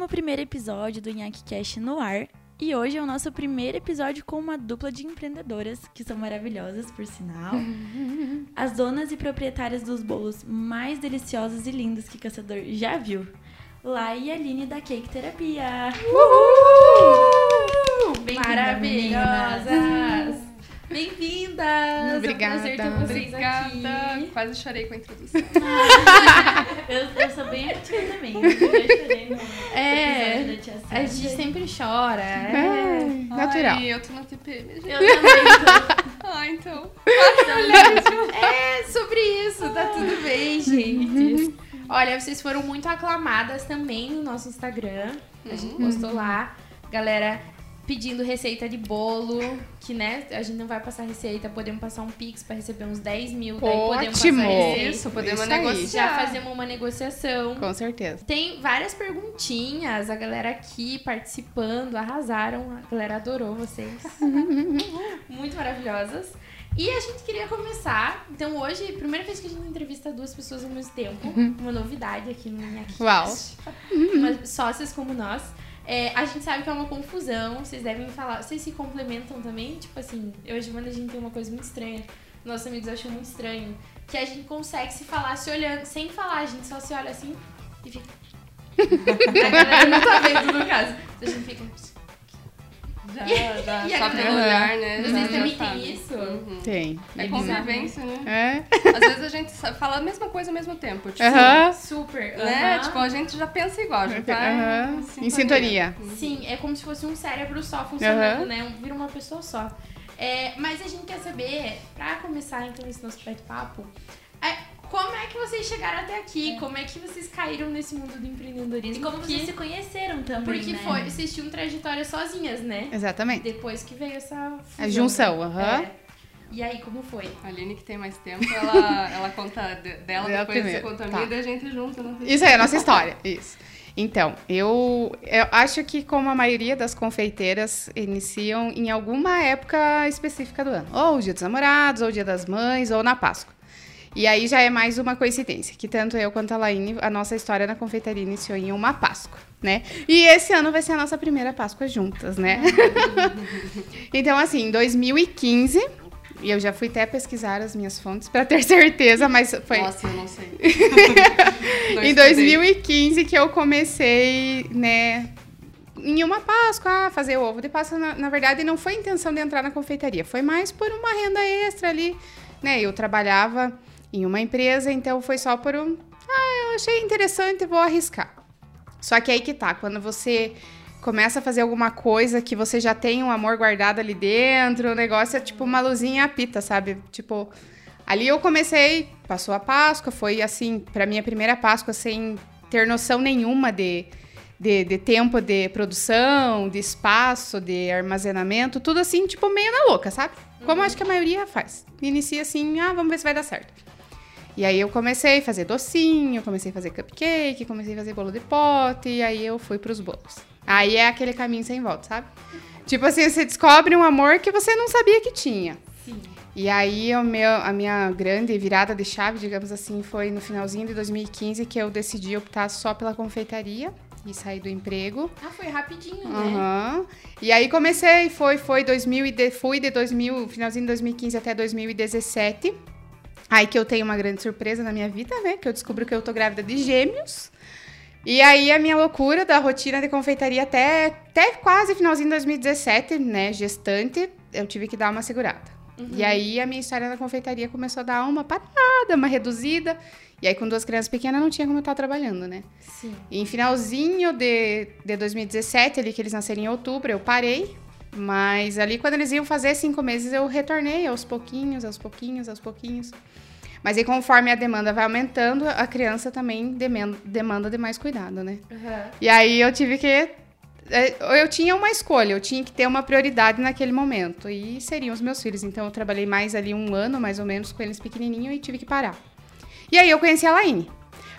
11 episódio do Nhaque Cash no ar. E hoje é o nosso primeiro episódio com uma dupla de empreendedoras, que são maravilhosas, por sinal. As donas e proprietárias dos bolos mais deliciosos e lindos que Caçador já viu. Lai e Aline da Cake Terapia. Uhul! Maravilhosas! Bem-vindas! Obrigada. É um prazer ter vocês Obrigada. aqui. Quase chorei com a introdução. Eu, eu sou bem ativa também. Eu chorei no É, episódio da Tia A gente sempre chora. É, É. natural. Ai, eu tô na TPM, gente. Eu também tô. Ah, então. É sobre isso, tá tudo bem, gente. Olha, vocês foram muito aclamadas também no nosso Instagram. A gente postou lá, galera pedindo receita de bolo, que né, a gente não vai passar receita, podemos passar um pix pra receber uns 10 mil, daí podemos Ótimo. passar receita. Isso, podemos Isso aí. negociar. Já fazemos uma negociação. Com certeza. Tem várias perguntinhas, a galera aqui participando, arrasaram, a galera adorou vocês. Muito maravilhosas. E a gente queria começar, então hoje, primeira vez que a gente entrevista duas pessoas ao mesmo tempo, uma novidade aqui no Minhacast. Uau. Sócias como nós. É, a gente sabe que é uma confusão, vocês devem falar, vocês se complementam também? Tipo assim, eu e a Giovana, a gente tem uma coisa muito estranha, nossos amigos acham muito estranho, que a gente consegue se falar se olhando, sem falar, a gente só se olha assim e fica... a galera não tá vendo no caso, a gente fica... Já, já, e só pelo olhar, né? Vocês já- também já têm sabe. isso? Uhum. Tem. É convivência, né? É? Às vezes a gente fala a mesma coisa ao mesmo tempo. Tipo. Super, né? Tipo, a gente já pensa igual, já tá Aham. Em sintonia. Sim, é como se fosse um cérebro só funcionando, né? Um- Vira uma pessoa só. É, mas a gente quer saber, pra começar então esse nosso bate-papo, é, como é que vocês chegaram até aqui? Como é que vocês caíram nesse mundo do empreendedorismo? E como vocês se conheceram também, Porque né? foi, vocês tinham trajetória sozinhas, né? Exatamente. Depois que veio essa fusão, A junção, né? aham. É. E aí, como foi? A Aline, que tem mais tempo, ela, ela conta de- dela, Dela depois você primeiro, conta a tá. minha, daí a gente junta. Né? Isso aí é a nossa história. Isso. Então, eu, eu acho que como a maioria das confeiteiras iniciam em alguma época específica do ano. Ou o dia dos namorados, ou o dia das mães, ou na Páscoa. E aí já é mais uma coincidência, que tanto eu quanto a Laine, a nossa história na confeitaria iniciou em uma Páscoa, né? E esse ano vai ser a nossa primeira Páscoa juntas, né? então, assim, em 2015, e eu já fui até pesquisar as minhas fontes para ter certeza, mas foi Nossa, eu não sei. Não em estudei. 2015 que eu comecei, né, em uma Páscoa, fazer o ovo de Páscoa. Na, na verdade, não foi intenção de entrar na confeitaria, foi mais por uma renda extra ali, né? Eu trabalhava em uma empresa, então foi só por um. Ah, eu achei interessante, vou arriscar. Só que aí que tá, quando você começa a fazer alguma coisa que você já tem um amor guardado ali dentro, o negócio é tipo uma luzinha apita, sabe? Tipo, ali eu comecei, passou a Páscoa, foi assim, pra minha primeira Páscoa sem ter noção nenhuma de, de, de tempo de produção, de espaço, de armazenamento, tudo assim, tipo, meio na louca, sabe? Como acho que a maioria faz. Inicia assim, ah, vamos ver se vai dar certo. E aí eu comecei a fazer docinho, comecei a fazer cupcake, comecei a fazer bolo de pote, e aí eu fui pros bolos. Aí é aquele caminho sem volta, sabe? Tipo assim, você descobre um amor que você não sabia que tinha. Sim. E aí o meu, a minha grande virada de chave, digamos assim, foi no finalzinho de 2015 que eu decidi optar só pela confeitaria e sair do emprego. Ah, foi rapidinho, né? Aham. E aí comecei, foi, foi 2000 e de, fui de 2000, finalzinho de 2015 até 2017. Aí que eu tenho uma grande surpresa na minha vida, né? Que eu descubro que eu tô grávida de gêmeos. E aí a minha loucura da rotina de confeitaria até, até quase finalzinho de 2017, né? Gestante, eu tive que dar uma segurada. E aí a minha história na confeitaria começou a dar uma parada, uma reduzida. E aí com duas crianças pequenas não tinha como eu estar trabalhando, né? Sim. E em finalzinho de, de 2017, ali que eles nasceram em outubro, eu parei. Mas ali quando eles iam fazer cinco meses, eu retornei aos pouquinhos, aos pouquinhos, aos pouquinhos. Mas aí conforme a demanda vai aumentando, a criança também demen- demanda de mais cuidado, né? Aham. E aí eu tive que. é, Eu tinha uma escolha, eu tinha que ter uma prioridade naquele momento. E seriam os meus filhos. Então eu trabalhei mais ali um ano, mais ou menos, com eles pequenininhos e tive que parar. E aí eu conheci a Laine.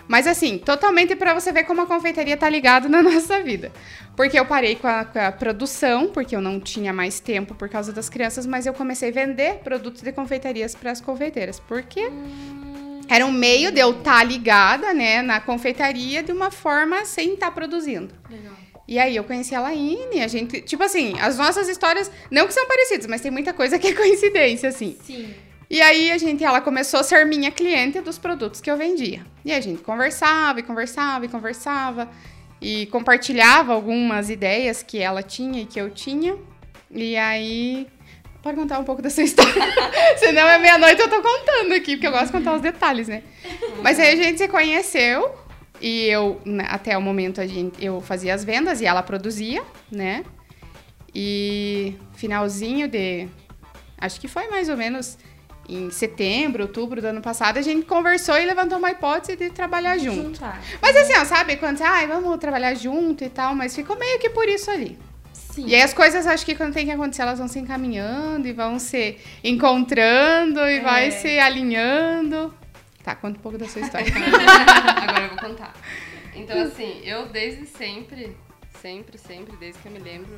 Mas assim, totalmente para você ver como a confeitaria tá ligada na nossa vida. Porque eu parei com a, com a produção, porque eu não tinha mais tempo por causa das crianças, mas eu comecei a vender produtos de confeitarias para as confeiteiras. Porque Era um meio de eu estar ligada, né, na confeitaria de uma forma sem estar produzindo. Legal. E aí eu conheci a Laine, a gente, tipo assim, as nossas histórias não que são parecidas, mas tem muita coisa que é coincidência assim. Sim. E aí a gente, ela começou a ser minha cliente dos produtos que eu vendia. E a gente conversava e conversava e conversava e compartilhava algumas ideias que ela tinha e que eu tinha. E aí Pode contar um pouco da sua história. Senão é meia-noite eu tô contando aqui, porque eu gosto de contar os detalhes, né? Mas aí a gente se conheceu e eu, né, até o momento, a gente, eu fazia as vendas e ela produzia, né? E finalzinho de. Acho que foi mais ou menos em setembro, outubro do ano passado, a gente conversou e levantou uma hipótese de trabalhar junto. Juntar. Mas assim, ó, sabe? Quando você, ai, vamos trabalhar junto e tal, mas ficou meio que por isso ali. Sim. E aí as coisas, acho que quando tem que acontecer, elas vão se encaminhando e vão se encontrando e É. vai se alinhando. Tá, conta um pouco da sua história. Agora eu vou contar. Então, assim, eu desde sempre, sempre, sempre, desde que eu me lembro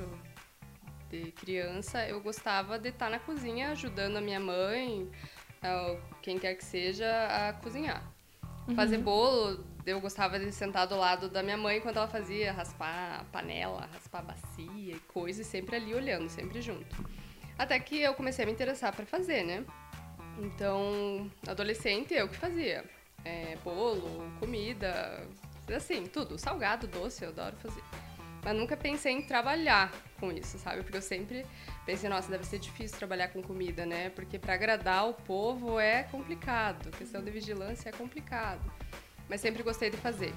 de criança, eu gostava de estar na cozinha ajudando a minha mãe, ou quem quer que seja, a cozinhar. Fazer bolo, eu gostava de sentar do lado da minha mãe quando ela fazia, raspar a panela, raspar a bacia e coisa, e sempre ali olhando, sempre junto. Até que eu comecei a me interessar para fazer, né? Então, adolescente, eu que fazia. É, bolo, comida, assim, tudo. Salgado, doce, eu adoro fazer. Mas nunca pensei em trabalhar com isso, sabe? Porque eu sempre pensei, nossa, deve ser difícil trabalhar com comida, né? Porque para agradar o povo é complicado. A questão de vigilância é complicado. Mas sempre gostei de fazer.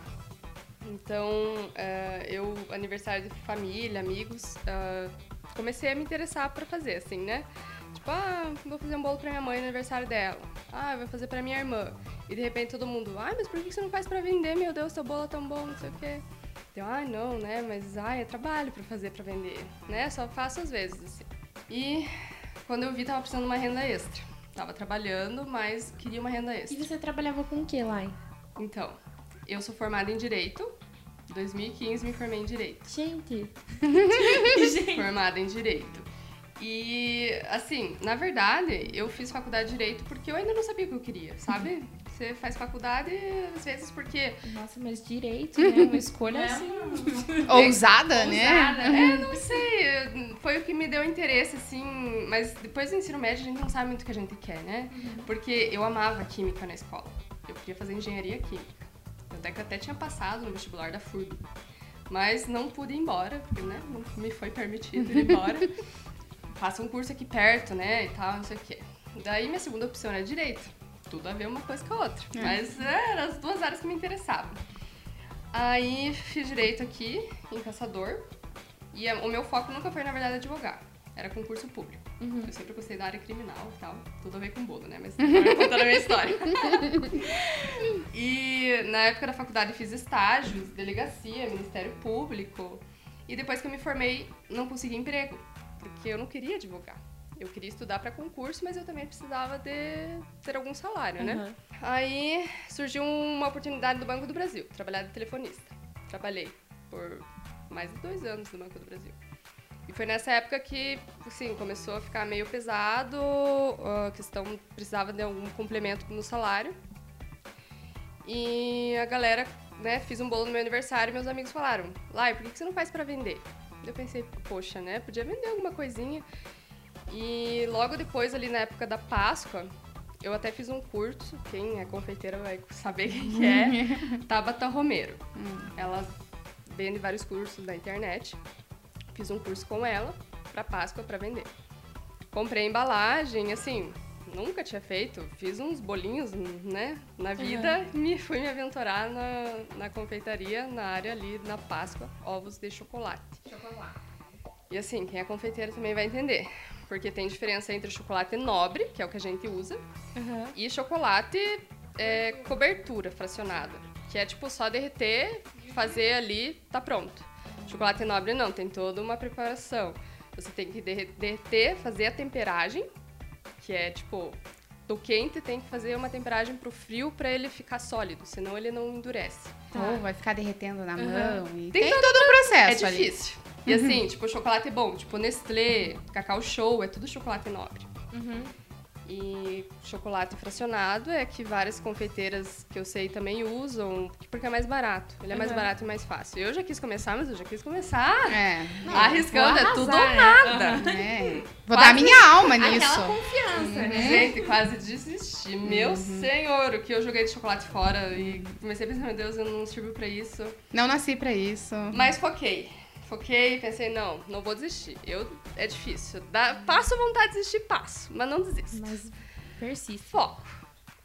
Então, eh, eu, aniversário de família, amigos, eh, comecei a me interessar para fazer, assim, né? Tipo, ah, vou fazer um bolo pra minha mãe no aniversário dela. Ah, vou fazer pra minha irmã. E de repente todo mundo, ai, mas por que você não faz pra vender? Meu Deus, seu bolo é tão bom, não sei o quê. Ai, não, né? Mas, ai, é trabalho pra fazer pra vender, né? Só faço às vezes, assim. E quando eu vi, tava precisando de uma renda extra. Tava trabalhando, mas queria uma renda E extra. você trabalhava com o que lá? Então, eu sou formada em Direito. Em 2015 me formei em Direito. Gente. formada em Direito. E, assim, na verdade, eu fiz faculdade de Direito porque eu ainda não sabia o que eu queria, sabe? Você faz faculdade, às vezes, porque... Nossa, mas direito, né? Uma escolha assim. Ousada, né? ousada, É, não sei, foi o que me deu interesse, assim, mas depois do ensino médio a gente não sabe muito o que a gente quer, né? Porque eu amava química na escola. Eu queria fazer engenharia química. Até que eu até tinha passado no vestibular da FURB. Mas não pude ir embora, porque né, não me foi permitido ir embora. Faça um curso aqui perto, né, e tal, não sei o quê. Daí minha segunda opção era direito. Tudo a ver uma coisa com a outra. Mas é, eram as duas áreas que me interessavam. Aí fiz direito aqui, em Caçador. E o meu foco nunca foi, na verdade, advogar. Era concurso público. Eu sempre gostei da área criminal e tal. Tudo a ver com bolo, né? Mas agora contando a minha história. e na época da faculdade fiz estágios, delegacia, Ministério Público. E depois que eu me formei, não consegui emprego. Porque eu não queria advogar. Eu queria estudar para concurso, mas eu também precisava de ter algum salário, né? Aham. Aí surgiu uma oportunidade do Banco do Brasil, trabalhar de telefonista. Trabalhei por mais de dois anos no Banco do Brasil. E foi nessa época que, assim, começou a ficar meio pesado, a questão precisava de algum complemento no salário. E a galera, né, fiz um bolo no meu aniversário e meus amigos falaram, Lai, por que você não faz pra vender? Eu pensei, poxa, né, podia vender alguma coisinha. E logo depois, ali na época da Páscoa, eu até fiz um curso, quem é confeiteira vai saber quem que é, Tabata Romero. Ela vende vários cursos na internet. Fiz um curso com ela para Páscoa para vender. Comprei a embalagem, assim, nunca tinha feito. Fiz uns bolinhos, né, na vida. Me fui me aventurar na, na confeitaria, na área ali, na Páscoa, ovos de chocolate. E assim, quem é confeiteiro também vai entender. Porque tem diferença entre chocolate nobre, que é o que a gente usa, Aham. e chocolate é, cobertura fracionada. Que é tipo só derreter, fazer ali, tá pronto. Chocolate nobre não, tem toda uma preparação. Você tem que derre- derreter, fazer a temperagem, que é tipo, do quente tem que fazer uma temperagem pro frio pra ele ficar sólido, senão ele não endurece. Ou vai ficar derretendo na Aham. mão. E Tem tem, todo o processo É ali. E assim, tipo, chocolate bom, tipo Nestlé, Cacau Show, é tudo chocolate nobre. Uhum. E chocolate fracionado é que várias confeiteiras que eu sei também usam, porque é mais barato. Ele é mais Uhum. barato e mais fácil. Eu já quis começar, mas eu já quis começar É. arriscando, é vou tudo arrasar, ou né? nada. é. Vou Quase dar minha alma nisso. Aquela confiança, né? Gente, quase desisti. Meu senhor, o que eu joguei de chocolate fora e comecei a pensar, meu Deus, eu não sirvo pra isso. Não nasci pra isso. Mas foquei. Foquei, pensei, não, não vou desistir. Eu, é difícil. Dá, passo vontade de desistir, passo, mas não desisto. Mas persiste. Foco.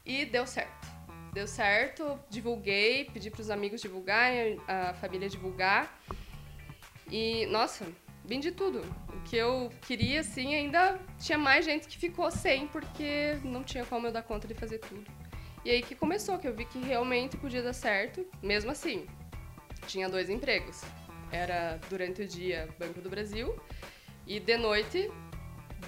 E deu certo. Deu certo, divulguei, pedi pros amigos divulgarem, a família divulgar. E, nossa, vendi tudo. O que eu queria, assim, ainda tinha mais gente que ficou sem, porque não tinha como eu dar conta de fazer tudo. E aí que começou, que eu vi que realmente podia dar certo, mesmo assim. Tinha dois empregos. Era durante o dia Banco do Brasil e de noite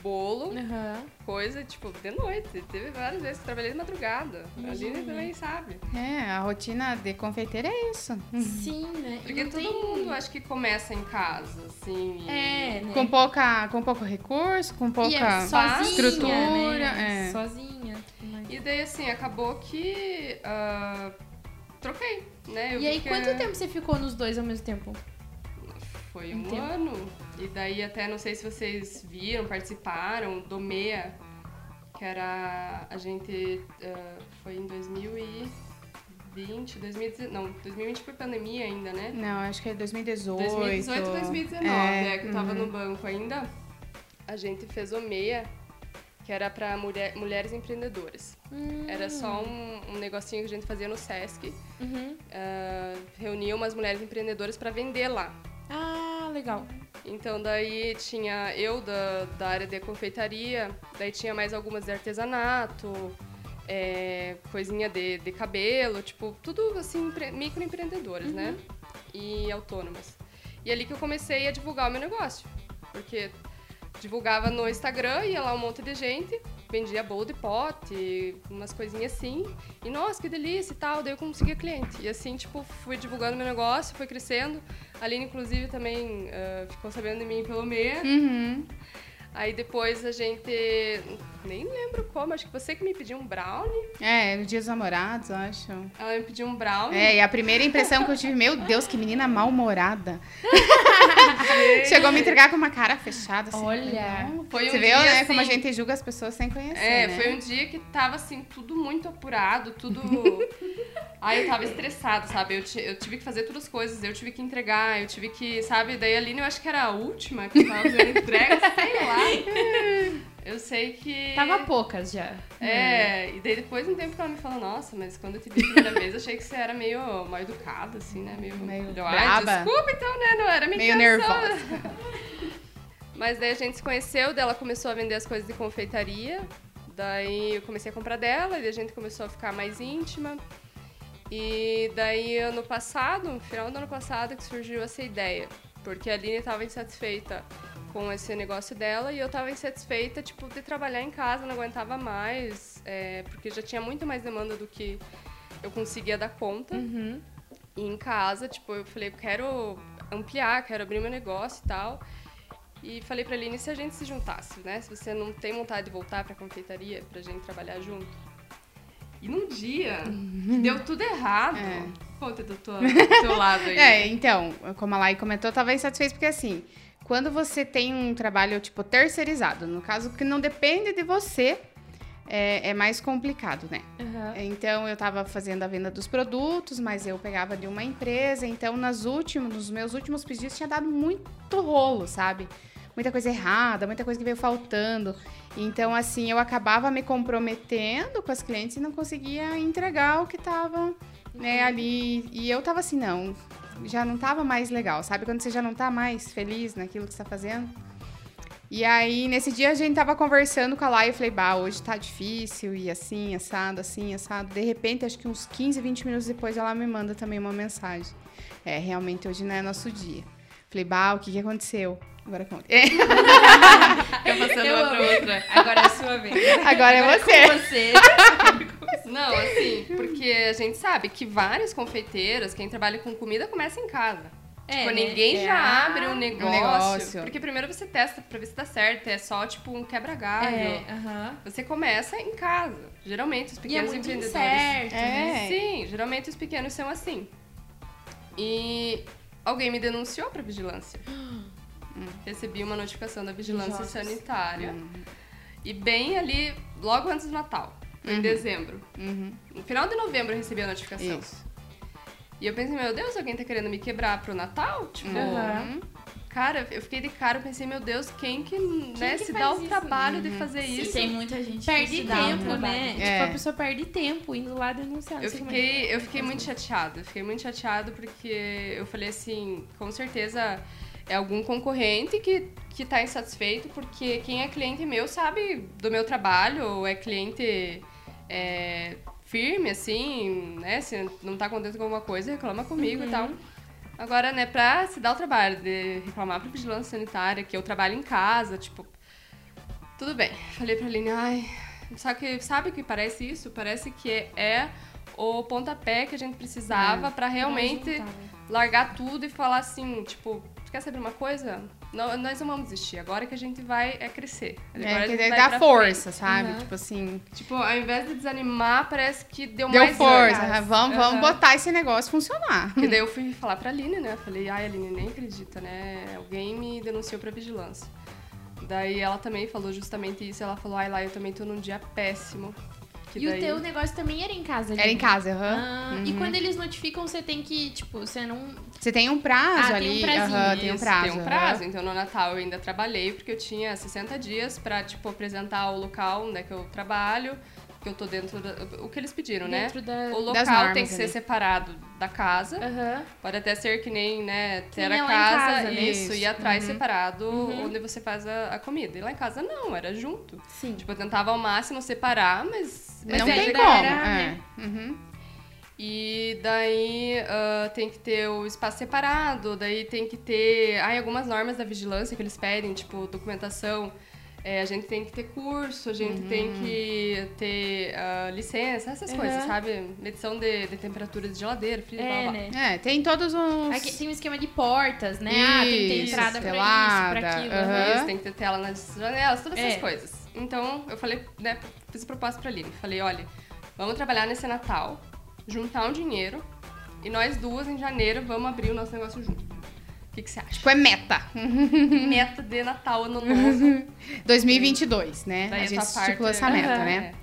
bolo, Aham. coisa, tipo, de noite. Teve várias vezes que trabalhei de madrugada. A Aline também sabe. É, a rotina de confeiteira é isso. Sim, né? Porque todo tem- mundo acho que começa em casa, assim. e- É, né? Com pouca, com pouco recurso, com pouca E é sozinha, estrutura. né? é. Sozinha. mas- E daí, assim, acabou que. ah, troquei, né? Eu E aí, quanto é- tempo você ficou nos dois ao mesmo tempo? Foi Um um, ano. E daí, até não sei se vocês viram, participaram do MEA, que era. A gente. ah, foi em 2020, 2019. Não, 2020 foi pandemia ainda, né? Não, acho que é 2018. 2018, 2019, É, é, que eu tava uhum. no banco ainda. A gente fez o MEA, que era pra mulher, mulheres empreendedoras. Era só um, um negocinho que a gente fazia no Sesc. Uhum. ah, reunia umas mulheres empreendedoras pra vender lá. Ah, legal. Então daí tinha eu da, da área de confeitaria, daí tinha mais algumas de artesanato, é, coisinha de, de cabelo, tipo, tudo assim, empre- microempreendedoras, né? E autônomas. E ali que eu comecei a divulgar o meu negócio. Porque divulgava no Instagram, ia lá um monte de gente, vendia bolo de pote, umas coisinhas assim. E nossa, que delícia e tal, daí eu conseguia cliente. E assim, tipo, fui divulgando meu negócio, foi crescendo. A Aline, inclusive, também ah, ficou sabendo de mim pelo meia. Uhum. Aí depois a gente. Nem lembro como, acho que você que me pediu um brownie. É, no Dia dos Namorados, eu acho. Ela me pediu um brownie. É, e a primeira impressão que eu tive, meu Deus, que menina mal-humorada. Chegou a me entregar com uma cara fechada. Assim, Olha. não. Foi um Você dia, viu, né? assim, Como a gente julga as pessoas sem conhecer. É, né? foi um dia que tava assim, tudo muito apurado, tudo. Aí eu tava estressada, sabe? Eu, eu tive que fazer todas as coisas, eu tive que entregar, eu tive que, sabe? Daí a Aline eu acho que era a última que tava fazendo entrega, sei lá. Eu sei que. Tava poucas já. É, e daí depois um tempo que ela me falou, nossa, mas quando eu te vi a primeira vez, eu achei que você era meio mal educada, assim, né? Meio, Meio Eu, "Ai, braba." Desculpa, então, né? Não era minha Meio intenção." nervosa. Mas daí a gente se conheceu, daí ela começou a vender as coisas de confeitaria. Daí eu comecei a comprar dela, e a gente começou a ficar mais íntima. E daí ano passado, no final do ano passado, que surgiu essa ideia. Porque a Aline estava insatisfeita com esse negócio dela e eu estava insatisfeita, tipo, de trabalhar em casa, não aguentava mais, é, porque já tinha muito mais demanda do que eu conseguia dar conta. Uhum. E em casa, tipo, eu falei, eu quero ampliar, quero abrir meu negócio e tal. E falei pra Aline, se a gente se juntasse, né? Se você não tem vontade de voltar pra confeitaria, pra gente trabalhar junto. E num dia, que deu tudo errado. É. Conta do teu, do teu lado aí. É, então, como a Lai comentou, eu tava insatisfeita porque assim, quando você tem um trabalho, tipo, terceirizado, no caso que não depende de você, é, é mais complicado, né? Aham. Então eu tava fazendo a venda dos produtos, mas eu pegava de uma empresa, então nas últimos, nos meus últimos pedidos tinha dado muito rolo, sabe? Muita coisa errada, muita coisa que veio faltando. Então, assim, eu acabava me comprometendo com as clientes e não conseguia entregar o que tava né, ali. E eu tava assim, não, já não tava mais legal, sabe? Quando você já não tá mais feliz naquilo que você tá fazendo. E aí, nesse dia, a gente tava conversando com a Lai e eu falei, bah, hoje tá difícil, e assim, assado, assim, assado. De repente, acho que uns 15, 20 minutos depois, ela me manda também uma mensagem. É, realmente, hoje não é nosso dia. Falei, bah, o que que aconteceu? Agora conta. É, Fica passando Eu uma pra outra. Agora é a sua vez. agora é você. Com você. Não, assim, porque a gente sabe que várias confeiteiras, quem trabalha com comida, começa em casa. É, tipo, né? ninguém É, já abre um negócio, negócio. Porque primeiro você testa pra ver se dá certo. É só, tipo, um quebra-galho. É, aham. Você começa em casa. Geralmente os E é pequenos muito empreendedores. incerto, né? É. Sim, geralmente os pequenos são assim. E alguém me denunciou pra vigilância. Recebi uma notificação da vigilância Jogos. sanitária. E bem ali, logo antes do Natal. Foi em dezembro. Uhum. No final de novembro eu recebi a notificação. Isso. E eu pensei, meu Deus, alguém tá querendo me quebrar pro Natal? Tipo, Aham. cara, eu fiquei de cara, eu pensei, meu Deus, quem que, né, que se dá o isso? trabalho de fazer E isso? tem muita gente que Perde dá um tempo, né? É. Tipo, a pessoa perde tempo indo lá denunciar. não Eu é fiquei, eu fiquei muito chateada. Fiquei muito chateada porque eu falei assim, com certeza é algum concorrente que, que tá insatisfeito, porque quem é cliente meu sabe do meu trabalho, ou é cliente é, firme, assim, né? Se não tá contente com alguma coisa, reclama comigo e tal. Agora, né, pra se dar o trabalho de reclamar pra vigilância sanitária, que eu trabalho em casa, tipo. Tudo bem. Falei pra Aline, ai. Sabe que, sabe que parece isso? Parece que é o pontapé que a gente precisava pra realmente juntar, né? largar tudo e falar assim, tipo, quer saber uma coisa? Não, nós não vamos desistir. Agora que a gente vai é crescer. Agora É, a que gente vai pra força, sabe? Uhum. Tipo assim, frente. Tipo, ao invés de desanimar, parece que deu, deu mais força. ah, Vamos, vamos Aham. botar esse negócio funcionar. E daí eu fui falar pra Aline, né? Falei, ai, Aline, nem acredita, né? Alguém me denunciou pra vigilância. Daí ela também falou justamente isso. Ela falou, ai, lá, eu também tô num dia péssimo. Que E daí... o teu negócio também era em casa, Era em casa, aham. Ah, E quando eles notificam, você tem que, tipo, você não. Você tem um prazo Ah, tem um ali. prazinho. aham, tem um prazo. Tem um prazo. Então, no Natal eu ainda trabalhei, porque eu tinha 60 dias pra, tipo, apresentar o local onde é que eu trabalho, que eu tô dentro da... O que eles pediram, Dentro né? da- O Das local normas tem que ser ali. separado da casa. Aham. Pode até ser que nem, né, ter a em casa, casa, né? isso, Isso, e atrás uhum. separado onde você faz a, a comida. E lá em casa não, era junto. Sim. Tipo, eu tentava ao máximo separar, mas... Mas não tem era, como. né? é. Uhum. E daí ah, tem que ter o espaço separado, daí tem que ter ai, algumas normas da vigilância que eles pedem, tipo documentação. É, a gente tem que ter curso, a gente tem que ter ah, licença, essas Uhum. coisas, sabe? Medição de, de temperatura de geladeira, frio, blá, É, blá. né? É, tem todos os. Aqui tem um esquema de portas, né? ah, tem que ter Isso, entrada pra telada, isso, pra aquilo. aham. Isso, tem que ter tela nas janelas, todas essas É. coisas. Então, eu falei, né, fiz proposta pra Aline. Falei, olha, vamos trabalhar nesse Natal, juntar um dinheiro, e nós duas, em janeiro, vamos abrir o nosso negócio junto. O que, que você acha? Tipo, é meta. Meta de Natal, ano novo. 2022, né? Daí a gente estipulou essa meta, né?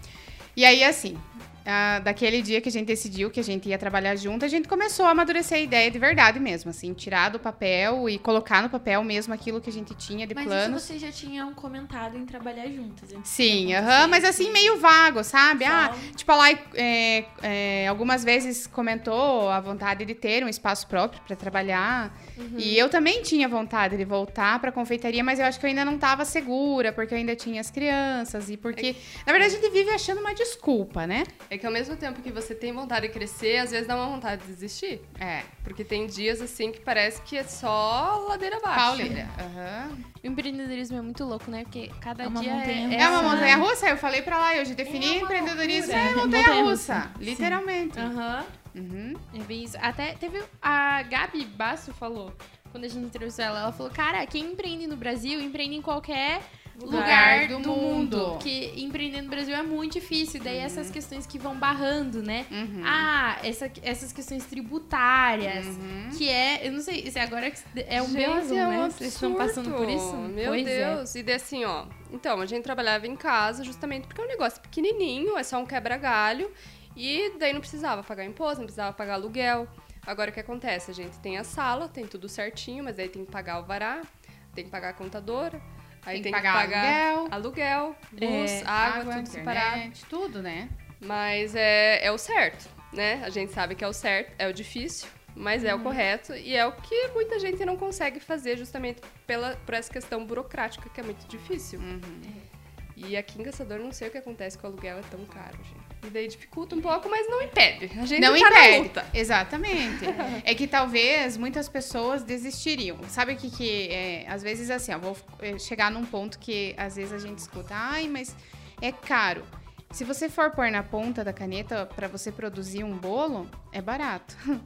E aí, assim, ah, daquele dia que a gente decidiu que a gente ia trabalhar junto, a gente começou a amadurecer a ideia de verdade mesmo, assim, tirar do papel e colocar no papel mesmo aquilo que a gente tinha de Mas planos. isso vocês já tinham comentado em trabalhar juntas. antes Sim, aham, acontecer, mas assim, meio vago, sabe? Só- Ah, tipo, a Lai é, é, algumas vezes comentou a vontade de ter um espaço próprio para trabalhar. E eu também tinha vontade de voltar para confeitaria, mas eu acho que eu ainda não estava segura, porque eu ainda tinha as crianças e porque, na verdade, a gente vive achando uma desculpa, né? É que ao mesmo tempo que você tem vontade de crescer, às vezes dá uma vontade de desistir. É, Porque tem dias assim que parece que é só ladeira abaixo. pauleira. Aham. O empreendedorismo é muito louco, né? Porque cada É uma dia montanha é, É uma montanha russa, eu falei pra lá, hoje defini uma empreendedorismo loucura. é montanha russa, sim. literalmente. Aham. Uhum. É bem isso. Até teve. A Gabi Basso falou, quando a gente entrevistou ela, ela falou: Cara, quem empreende no Brasil, empreende em qualquer lugar, Lugar do, do mundo. mundo. Porque empreender no Brasil é muito difícil. Daí essas questões que vão barrando, né? Uhum. Ah, essa, essas questões tributárias. Uhum. Que é, eu não sei, se agora é um Gente, belazão, é um né? Vocês estão passando por isso? Meu Pois é. Deus. E daí assim, ó. Então, a gente trabalhava em casa justamente porque é um negócio pequenininho, é só um quebra-galho. E daí não precisava pagar imposto, não precisava pagar aluguel. Agora o que acontece? A gente tem a sala, tem tudo certinho, mas aí tem que pagar o vará, tem que pagar a contadora. Aí Tem tem, que pagar aluguel, aluguel, luz, É, água, tudo separado. tudo, né? Mas é, é o certo, né? A gente sabe que é o certo, é o difícil, mas é o correto e é o que muita gente não consegue fazer justamente pela, por essa questão burocrática que é muito difícil. E aqui em Caçador não sei o que acontece com o aluguel é tão caro, gente. E daí dificulta um pouco, mas não impede. A gente Não tá impede. Exatamente. é que talvez muitas pessoas desistiriam. Sabe o que que é? Às vezes assim, ó, vou eh, chegar num ponto que às vezes a gente escuta, ai, mas é caro. Se você for pôr na ponta da caneta para você produzir um bolo, é barato.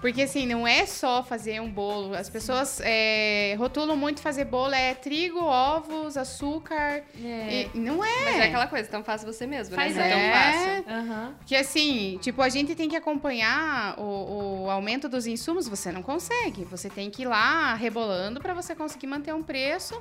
Porque assim, não é só fazer um bolo. As pessoas é, rotulam muito fazer bolo, é trigo, ovos, açúcar. É. E não é. Mas é aquela coisa, então faça você mesmo, Faz né? Não é é. tão fácil. Aham. Que assim, tipo, a gente tem que acompanhar o, o aumento dos insumos, você não consegue. Você tem que ir lá rebolando pra você conseguir manter um preço.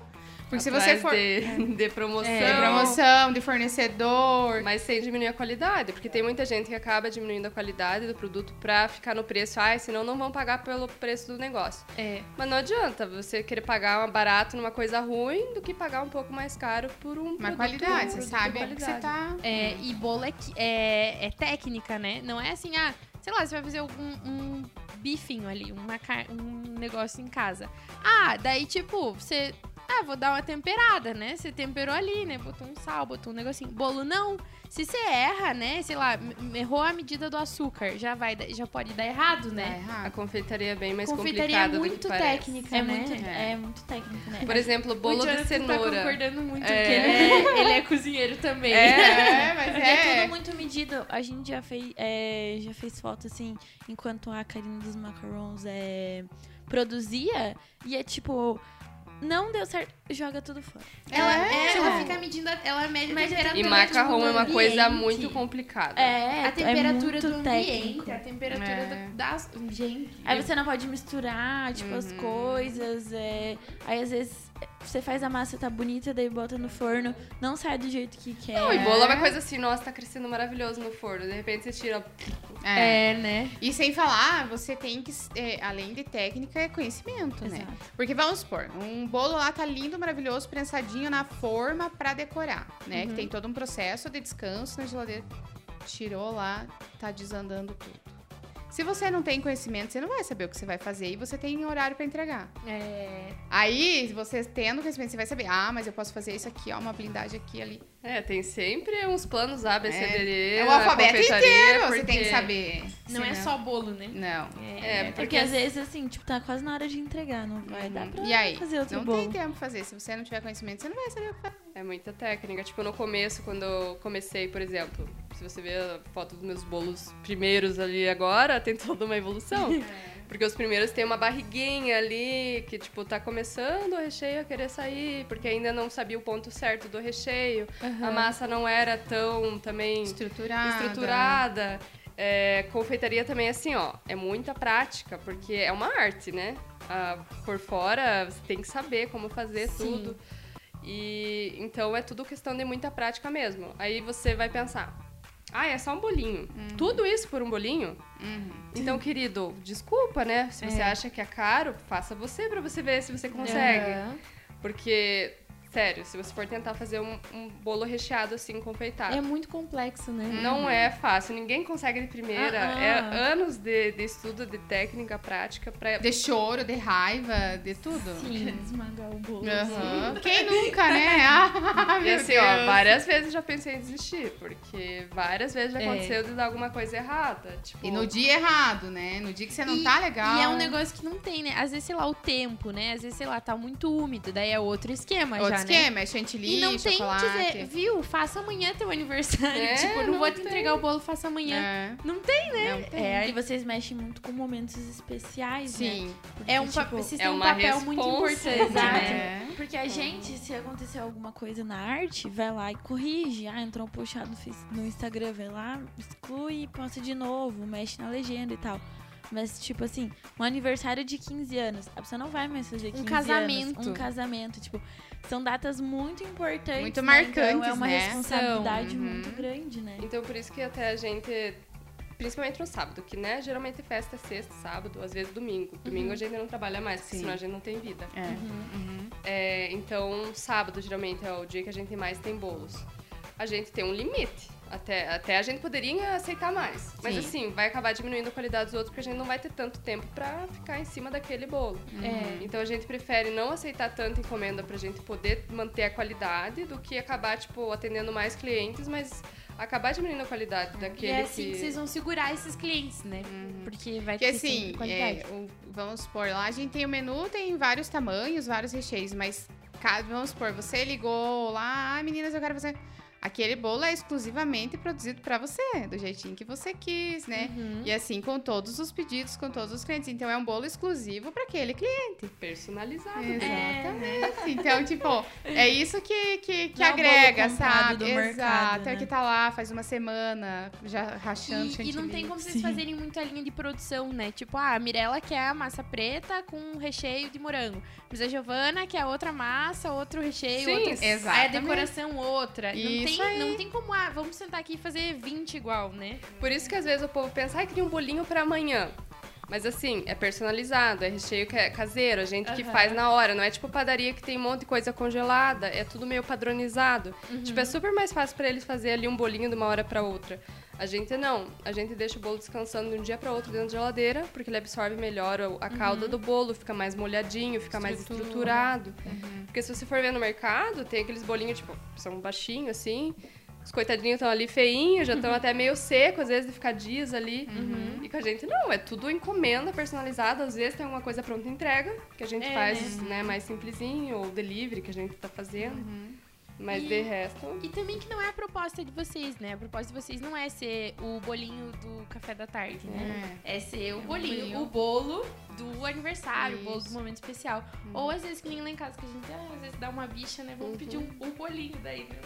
Porque se você Atrás for De, de promoção. de promoção, de fornecedor. Mas sem diminuir a qualidade, porque tem muita gente que acaba diminuindo a qualidade do produto pra ficar no preço. Ai, senão não vão pagar pelo preço do negócio. É. Mas não adianta você querer pagar barato numa coisa ruim do que pagar um pouco mais caro por um Uma produto, qualidade, você sabe de o que você qualidade. tá. É, e bolo é, é, é técnica, né? Não é assim, ah, sei lá, você vai fazer algum um bifinho ali, uma, um negócio em casa. Ah, daí tipo, você. Ah, vou dar uma temperada, né? Você temperou ali, né? Botou um sal, botou um negocinho. Bolo não. Se você erra, né? Sei lá, errou a medida do açúcar, já vai, dar- já pode dar errado, Tá né? A confeitaria é bem mais Confeitaria é complicada do muito que parece. técnica, É né? muito, É. é. muito técnico, né? Por exemplo, bolo o de tá cenoura. concordando muito, É. porque ele é, ele é cozinheiro também. É, mas Porque é é. tudo muito medido. A gente já fez, é, já fez foto assim, enquanto a Karine dos Macarons é, produzia. E é tipo, não deu certo, joga tudo fora. Ela, é, É. ela fica medindo, a- ela mede a Mas temperatura E tipo, macarrão do é uma coisa muito complicada. É, A temperatura é do muito ambiente, técnico. a temperatura É. da, das... Gente. Aí você não pode misturar, tipo, as Uhum. coisas. é, Aí às vezes você faz a massa, tá bonita, daí bota no forno, não sai do jeito que quer. Não, e bolo é uma coisa assim, nossa, tá crescendo maravilhoso no forno. De repente você tira. É. É, né? E sem falar, você tem que, é, além de técnica, é conhecimento, né? Exato. Porque vamos supor, um bolo lá tá lindo, maravilhoso, prensadinho na forma pra decorar, né? Que tem todo um processo de descanso na geladeira. Tirou lá, tá desandando tudo. Se você não tem conhecimento, você não vai saber o que você vai fazer e você tem horário pra entregar. É, Aí, você tendo conhecimento, você vai saber, ah, mas eu posso fazer isso aqui, ó, uma blindagem aqui ali. É, tem sempre uns planos A, B, C, D, D. É o na alfabeto inteiro, você porque- tem que saber. não é Senão- só bolo, né? Não. É, É, Porque, porque às vezes, assim, tipo, tá quase na hora de entregar, não vai dar pra E aí? fazer outro Não bolo. tem tempo pra fazer. Se você não tiver conhecimento, você não vai saber o que fazer. É muita técnica. Tipo, no começo, quando eu comecei, por exemplo, se você ver a foto dos meus bolos primeiros ali agora, tem toda uma evolução. Porque os primeiros tem uma barriguinha ali, que, tipo, tá começando o recheio a querer sair, porque ainda não sabia o ponto certo do recheio. A massa não era tão também Estruturada. estruturada. É, confeitaria também, assim, ó, é muita prática, porque é uma arte, né? Ah, por fora, você tem que saber como fazer Sim. tudo. E então é tudo questão de muita prática mesmo. Aí você vai pensar, ah, é só um bolinho. Tudo isso por um bolinho? Uhum. Então, querido, desculpa, né? Se você É. acha que é caro, faça você pra você ver se você consegue. Porque, sério, se você for tentar fazer um, um bolo recheado assim, confeitado, É muito complexo, né? não é fácil, ninguém consegue de primeira. Ah, ah. É anos de, de estudo, de técnica, prática pra. De choro, de raiva, de tudo. Sim. Esmagar o bolo. Aham. Quem nunca, né? Ah, E assim, Deus. ó, várias vezes já pensei em desistir, porque várias vezes já É. aconteceu de dar alguma coisa errada. Tipo, E no dia errado, né? No dia que você não E- tá legal. E é um negócio que não tem, né? Às vezes, sei lá, o tempo, né? Às vezes, sei lá, tá muito úmido, daí é outro esquema Outro já, né? esquema, é chantilly, E não tem chocolate. que dizer, viu, faça amanhã teu aniversário. É, tipo, não, não vou te tem. entregar o bolo, faça amanhã. É. Não tem, né? Não tem. É, E vocês mexem muito com momentos especiais, né? Sim. Porque, é um, tipo, vocês é têm um uma papel muito importante, Exato. né? É. Porque a gente, se acontecer alguma coisa na arte, vai lá e corrige. Ah, entrou um puxado no Instagram, vai lá, exclui e posta de novo, mexe na legenda e tal. Mas, tipo assim, um aniversário de 15 anos, a pessoa não vai mais fazer 15 casamento. anos. Um casamento. Tipo, são datas muito importantes. Muito né? Então é marcantes, uma né? responsabilidade São. muito Uhum. grande, né? Então por isso que até a gente. Principalmente no sábado, que né, geralmente festa é sexta, sábado, às vezes domingo. Domingo a gente não trabalha mais, porque Sim. senão a gente não tem vida. É. Uhum. É, então, sábado geralmente é o dia que a gente mais tem bolos. A gente tem um limite. Até, até a gente poderia aceitar mais. Mas Sim. assim, vai acabar diminuindo a qualidade dos outros, porque a gente não vai ter tanto tempo pra ficar em cima daquele bolo. É. Então a gente prefere não aceitar tanta encomenda pra gente poder manter a qualidade do que acabar, tipo, atendendo mais clientes, mas acabar diminuindo a qualidade E daquele é assim que... que vocês vão segurar esses clientes, né? Porque vai Porque ter assim, sempre qualidade. é, o- vamos supor, lá a gente tem o menu, tem vários tamanhos, vários recheios, mas vamos supor, você ligou lá, ah, meninas, eu quero fazer. Aquele bolo é exclusivamente produzido para você, do jeitinho que você quis, né? Uhum. E assim, com todos os pedidos, com todos os clientes. Então, é um bolo exclusivo para aquele cliente. Personalizado. Exatamente. Então, tipo, é isso que, que, que Não é agrega, comprado sabe? Exato. mercado, É né? que tá lá faz uma semana, já rachando E, e não tem como vocês Sim. fazerem muito a linha de produção, né? Tipo, ah, a Mirella quer a massa preta com recheio de morango. Mas a Giovana quer outra massa, outro recheio, Sim, outra... Aí a exatamente. decoração outra. Não Isso tem, aí. não tem como, ah, vamos sentar aqui e fazer 20 igual, né? Por isso que às vezes o povo pensa, ai, queria um bolinho pra amanhã. Mas assim, é personalizado, é recheio que é caseiro, a gente que Aham. faz na hora. Não é tipo padaria que tem um monte de coisa congelada, é tudo meio padronizado. Uhum. Tipo, é super mais fácil pra eles fazer ali um bolinho de uma hora pra outra. A gente não, a gente deixa o bolo descansando de um dia pra outro dentro da geladeira, porque ele absorve melhor a calda do bolo, fica mais molhadinho, fica mais Estrutura. estruturado. Porque se você for ver no mercado, tem aqueles bolinhos, tipo, são baixinhos assim. Os coitadinhos estão ali feinhos, já estão até meio secos, às vezes de ficar dias ali. E com a gente não, é tudo encomenda personalizada. Às vezes tem alguma coisa pronta entrega, que a gente É, faz né, mais simplesinho, ou delivery que a gente tá fazendo. Mas E- de resto. E também que não é a proposta de vocês, né? A proposta de vocês não é ser o bolinho do café da tarde, né? É, ser o bolinho, bolinho. o bolo do aniversário, o bolo do Isso. momento especial. Ou às vezes que nem lá em casa que a gente, ah, às vezes dá uma bicha, né? Vamos pedir um, um bolinho daí, né?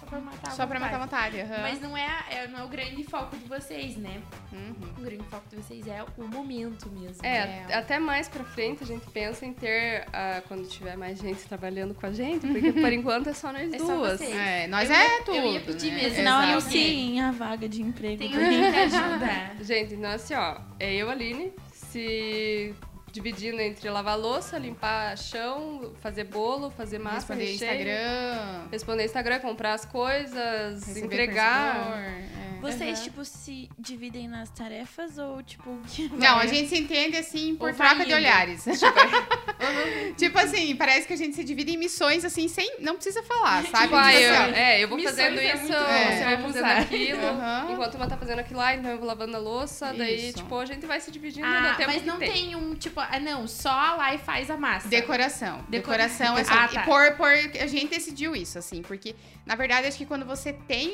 Só pra matar a Só pra vontade. matar a vontade. aham. Mas não é, é- não é o grande foco de vocês, né? Uhum. O grande foco de vocês é o momento mesmo. É, É. até mais pra frente a gente pensa em ter, ah, quando tiver mais gente trabalhando com a gente, porque por enquanto é só nós É só duas. vocês. É, nós Eu é ia- tudo. eu ia pedir né? mesmo. Exato. anunciem a vaga de emprego. Tem pra alguém que ajuda. Gente, então assim, ó, é eu, Aline, se dividindo entre lavar louça, limpar chão, fazer bolo, fazer massa, Responder recheio, Instagram. responder Instagram, comprar as coisas, receber entregar. fornecedor, é. Vocês, Aham. tipo, se dividem nas tarefas ou, tipo... Não, a gente se entende assim por troca de olhares. tipo assim, parece que a gente se divide em missões assim, sem. Não precisa falar, sabe? Tipo, ah, Tipo eu, assim, é, eu vou Missões fazendo é isso, muito bom, você vai fazendo usar. aquilo. Aham. Enquanto uma tá fazendo aquilo lá, então eu vou lavando a louça. Daí, Isso. tipo, a gente vai se dividindo Ah, no tempo mas que não tem. um, tipo, ah, não, só lá e faz a massa. Decoração. Decora- Decoração é só. Ah, tá. e por, por, a gente decidiu isso, assim, porque, na verdade, acho que quando você tem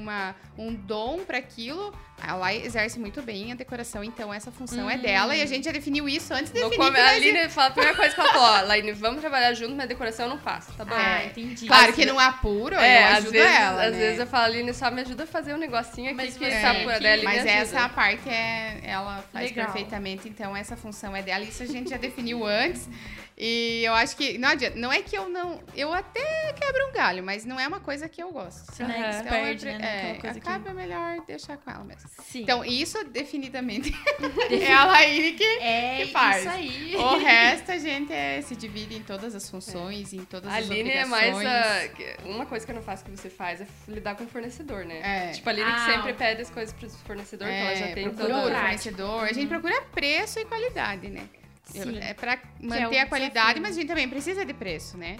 uma, um dom para aquilo, ela exerce muito bem a decoração, então essa função é Hum. dela e a gente já definiu isso antes de No definir. come... A Aline fala a primeira coisa que ela falou, ó, Laine, vamos trabalhar junto, mas decoração eu não faço, tá bom? Ah, É. entendi. Claro que não apuro, É, eu às ajudo vezes, ela. às né? vezes eu falo, Aline, só me ajuda a fazer um negocinho aqui Mas que você está é por que- dela Mas essa parte é ela faz Legal. perfeitamente, então essa função é dela. Isso a gente já definiu antes. E eu acho que não adianta, não é que eu não, eu até quebro um galho, mas não é uma coisa que eu gosto. Se não é Aham. que Então, perde, é, né? Aquela é, coisa que- acaba melhor deixar com ela mesmo. Sim. Então, isso definitivamente é a Laíne que. é que faz. isso aí. O resto a gente é, se divide em todas as funções, em todas A as Aline é obrigações. mais a... que- Uma coisa que eu não faço que você faz é lidar com o fornecedor, né? É. Tipo, a Aline que Ah, sempre ó. pede as coisas pro fornecedor, que ela já tem todo... o Prático. fornecedor. A gente procura preço e qualidade, né? Sim. É pra o manter a qualidade, desafio. mas a gente também precisa de preço, né?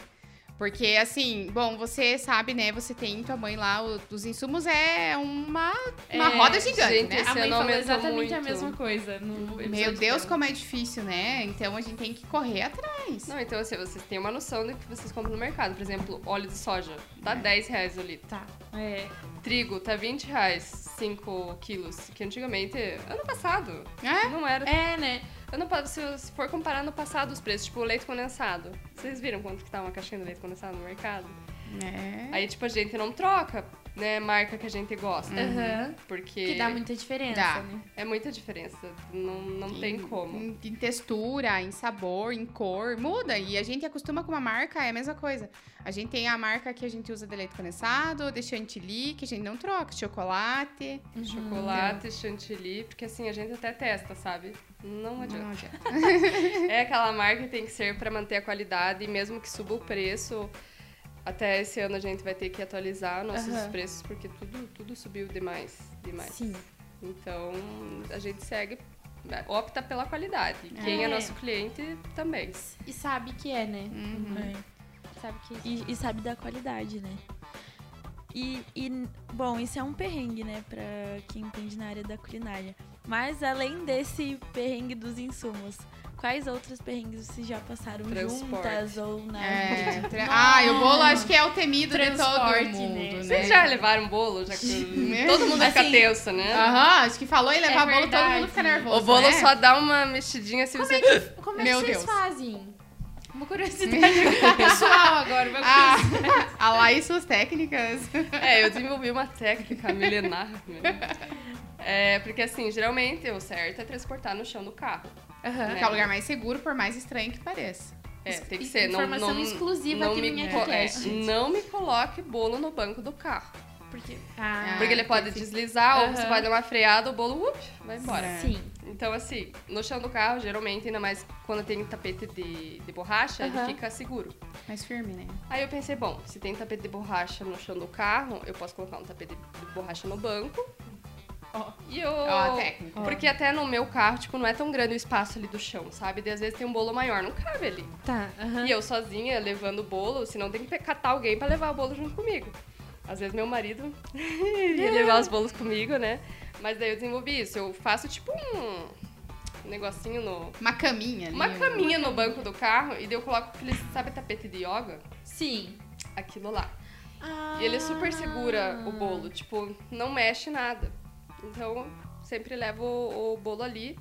Porque, assim, bom, você sabe, né? Você tem tua mãe lá, o- os insumos é uma, uma É, roda gigante, gente, né? esse A mãe ano falou exatamente a muito. mesma coisa. No Meu Deus, como é difícil, né? Então a gente tem que correr atrás. Não, então assim, vocês têm uma noção do que vocês compram no mercado. Por exemplo, óleo de soja, tá 10 reais o litro. Tá. É. Trigo, tá 20 reais 5 quilos. Que antigamente, ano passado, É? não era. É, né? Ano, se se for comparar no passado os preços, tipo o leite condensado. Vocês viram quanto que tá uma caixinha de leite condensado no mercado? É. Aí, tipo, a gente não troca, né, marca que a gente gosta. Aham. Porque Que dá muita diferença, Dá. né? é muita diferença. Não, não tem como. Em, em textura, em sabor, em cor, muda. E a gente acostuma com uma marca, é a mesma coisa. A gente tem a marca que a gente usa de leite condensado, de chantilly, que a gente não troca, chocolate. Chocolate, chantilly, porque assim, a gente até testa, sabe? Não adianta. Não adianta. É aquela marca que tem que ser pra manter a qualidade e mesmo que suba o preço, até esse ano a gente vai ter que atualizar nossos Aham. preços porque tudo, tudo subiu demais, demais. Sim. Então a gente segue, opta pela qualidade. E quem é. É. nosso cliente também. E sabe que é, né? Uhum. É. Sabe que E, e sabe da qualidade, né? E, e, bom, isso é um perrengue, né, pra quem entende na área da culinária. Mas além desse perrengue dos insumos, quais outros perrengues vocês já passaram Transporte. juntas ou não? É, tra- ah, e o bolo acho que é o temido de todo Transporte, mundo, né? né? Vocês já levaram bolo? Já que todo mundo fica Assim, tenso, né? Aham, acho que falou em levar É bolo, todo mundo fica nervoso. O bolo né? só dá uma mexidinha se você. Como é Meu que vocês Deus. fazem? Uma curiosidade pessoal agora. Uma Ah, a lá e suas técnicas. É, eu desenvolvi uma técnica milenar. Né? É, porque assim, geralmente o certo é transportar no chão do carro. Aham. Que é o lugar mais seguro, por mais estranho que pareça. É, tem que ser. Não, informação não, exclusiva não aqui me é, Não me coloque bolo no banco do carro. Porque... Ah, Porque ele pode perfeito. deslizar, ou você vai dar uma freada, o bolo up, vai embora. É. Sim. Então, assim, no chão do carro, geralmente, ainda mais quando tem tapete de, de borracha, Aham. ele fica seguro. Mais firme, né? Aí eu pensei, bom, se tem tapete de borracha no chão do carro, eu posso colocar um tapete de borracha no banco. E eu. Ó, a técnica. Porque até no meu carro, tipo, não é tão grande o espaço ali do chão, sabe? E às vezes tem um bolo maior, não cabe ali. Tá. E eu sozinha levando o bolo, senão tem que catar alguém pra levar o bolo junto comigo. Às vezes meu marido ia levar os bolos comigo, né? Mas daí eu desenvolvi isso. Eu faço tipo um negocinho no. Uma caminha ali. Uma caminha no banco do carro e daí eu coloco aquele, sabe, tapete de yoga? Sim. Aquilo lá. Ah. E ele super segura o bolo, tipo, não mexe nada. Então, sempre levo o, o bolo ali.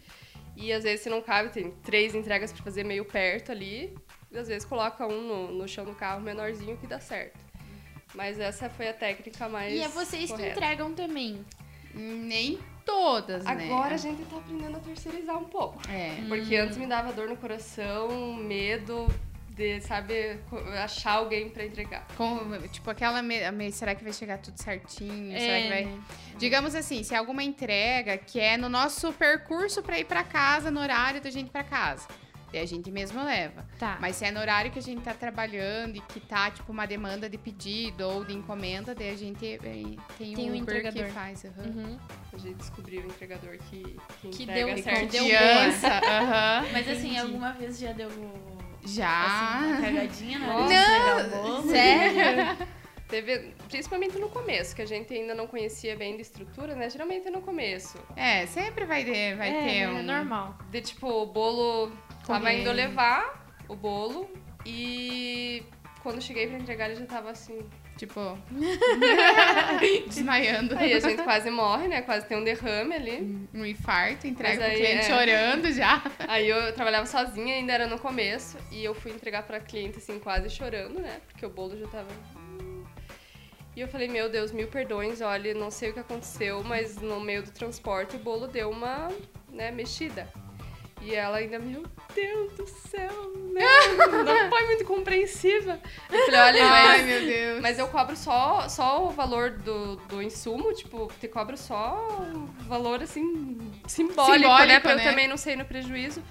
E às vezes, se não cabe, tem três entregas pra fazer meio perto ali. E às vezes coloca um no, no chão do carro menorzinho que dá certo. Mas essa foi a técnica mais. E é vocês que correta. entregam também. Nem todas, né? Agora a gente tá aprendendo a terceirizar um pouco. É. Porque antes me dava dor no coração, medo de, sabe, achar alguém pra entregar. Com, tipo, aquela. Me, será que vai chegar tudo certinho? será É, que vai. Digamos assim, se é alguma entrega que é no nosso percurso pra ir pra casa, no horário da gente ir pra casa. Daí a gente mesmo leva. Tá. Mas se é no horário que a gente tá trabalhando e que tá, tipo, uma demanda de pedido ou de encomenda, daí a gente eh, tem, Tem um um entregador. que faz. aham. Uhum. A gente descobriu o entregador que, que, Que deu- que certo. deu Confiança, aham. Mas assim, Entendi. alguma vez já deu Já. assim, uma cagadinha na hora Nossa. de entregar o bolo? Sério? Teve, principalmente no começo, que a gente ainda não conhecia bem de estrutura, né? Geralmente é no começo. É, sempre vai ter, vai é, ter é um. normal. De tipo, o bolo tava Correndo. indo levar o bolo e quando cheguei pra entregar ele já tava assim. Tipo. desmaiando. Aí a gente quase morre, né? Quase tem um derrame ali. Um infarto, entrega Mas pro cliente é. chorando já. Aí eu trabalhava sozinha, ainda era no começo, e eu fui entregar pra cliente assim, quase chorando, né? Porque o bolo já tava. E eu falei, meu Deus, mil perdões, olha, não sei o que aconteceu, mas no meio do transporte o bolo deu uma, né, mexida. E ela ainda, meu Deus do céu, né? não foi muito compreensiva. Eu falei, olha, Ai, mas, meu Deus. mas eu cobro só, só o valor do, do insumo, tipo, te cobro só o valor, assim, simbólico, né? Simbólico, Pra eu né? também não sair no prejuízo.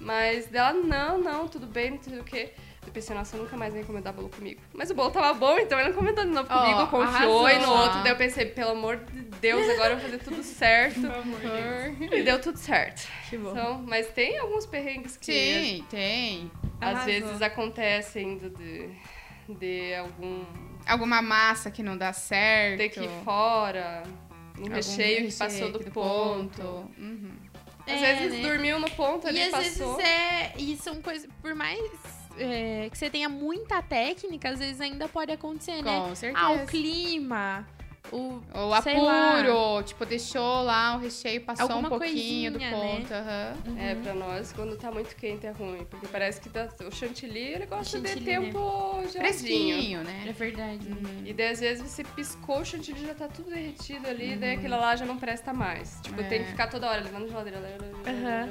Mas dela, não, não, tudo bem, não sei o quê. Eu pensei, nossa, nunca mais vai encomendar bolo comigo. Mas o bolo tava bom, então ela encomendou de novo Ó, comigo, confiou. E no outro, daí eu pensei, pelo amor de Deus, agora eu vou fazer tudo certo. E deu tudo certo. Que bom. Então, mas tem alguns perrengues que Tem, tem. às Arrasou. vezes acontecem do- de, de algum Alguma massa que não dá certo. ter que ir fora, um algum recheio que passou recheio do que ponto. Uhum. Às É, vezes né? dormiu no ponto ali, E às passou. vezes é. E são coisas. Por mais é, que você tenha muita técnica, às vezes ainda pode acontecer, né? Com certeza. Ah, o clima. O, Ou apuro, tipo, deixou lá o recheio, passou Alguma um pouquinho do né? ponto. aham. É, pra nós, quando tá muito quente é ruim. Porque parece que dá- o chantilly, ele gosta Chantilly, de tempo geladinho. Fresquinho, É né? verdade. E daí, às vezes, você piscou, o chantilly já tá tudo derretido ali, Uhum. daí aquilo lá já não presta mais. Tipo, É. tem que ficar toda hora levando geladeira. Aham.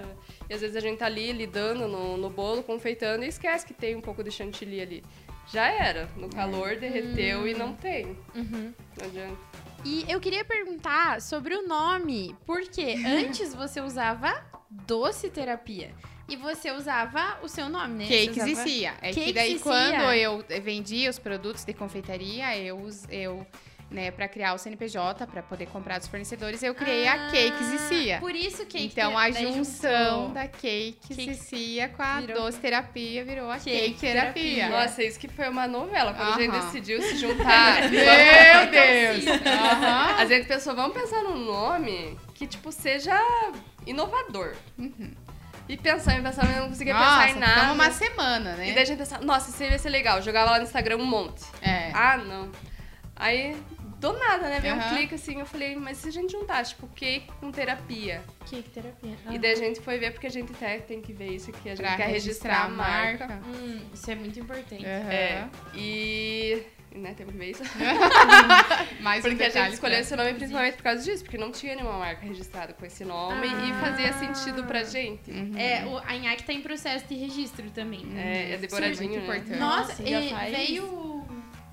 E às vezes a gente tá ali lidando no, no bolo, confeitando, e esquece que tem um pouco de chantilly ali. Já era. No calor, derreteu e não tem. Uhum. Não adianta. E eu queria perguntar sobre o nome, porque antes você usava doce terapia e você usava o seu nome, né? Cakes Você e usava... Cia. É que Cakes daí e quando eu vendia os produtos de confeitaria, eu, us- eu né, pra criar o CNPJ, pra poder comprar dos fornecedores, eu criei a Cakes e Cia. Ah, Por isso que Então a daí junção juntou. da Cakes Cake- e Cia com a virou- doce terapia virou a Cake Cake terapia. terapia. Nossa, isso que foi uma novela. Quando a gente decidiu se juntar. Meu Deus! Aham. A gente pensou, vamos pensar num nome que, tipo, seja inovador. Uhum. E pensando, e pensando, eu não conseguia Nossa, pensar em nada. ficamos uma semana, né? E daí a gente pensava, nossa, isso aí vai ser legal. Jogava lá no Instagram um monte. É. Ah, não. Aí, do nada, né? Veio um Aham. clique assim, eu falei, mas se a gente juntar, tipo, cake com terapia. Que terapia. E daí a gente foi ver, porque a gente até tem que ver isso aqui, a gente Pra quer registrar a marca. Hum, isso é muito importante. Aham. É. E. Né, temos que ver isso. Mais um Porque a detalhe gente escolheu esse nome principalmente por causa disso, porque não tinha nenhuma marca registrada com esse nome e fazia sentido pra gente. Uhum. É, o, a Inhaque tá em processo de registro também. É, é decoradinho, né? importante. Nossa, Nossa, e veio.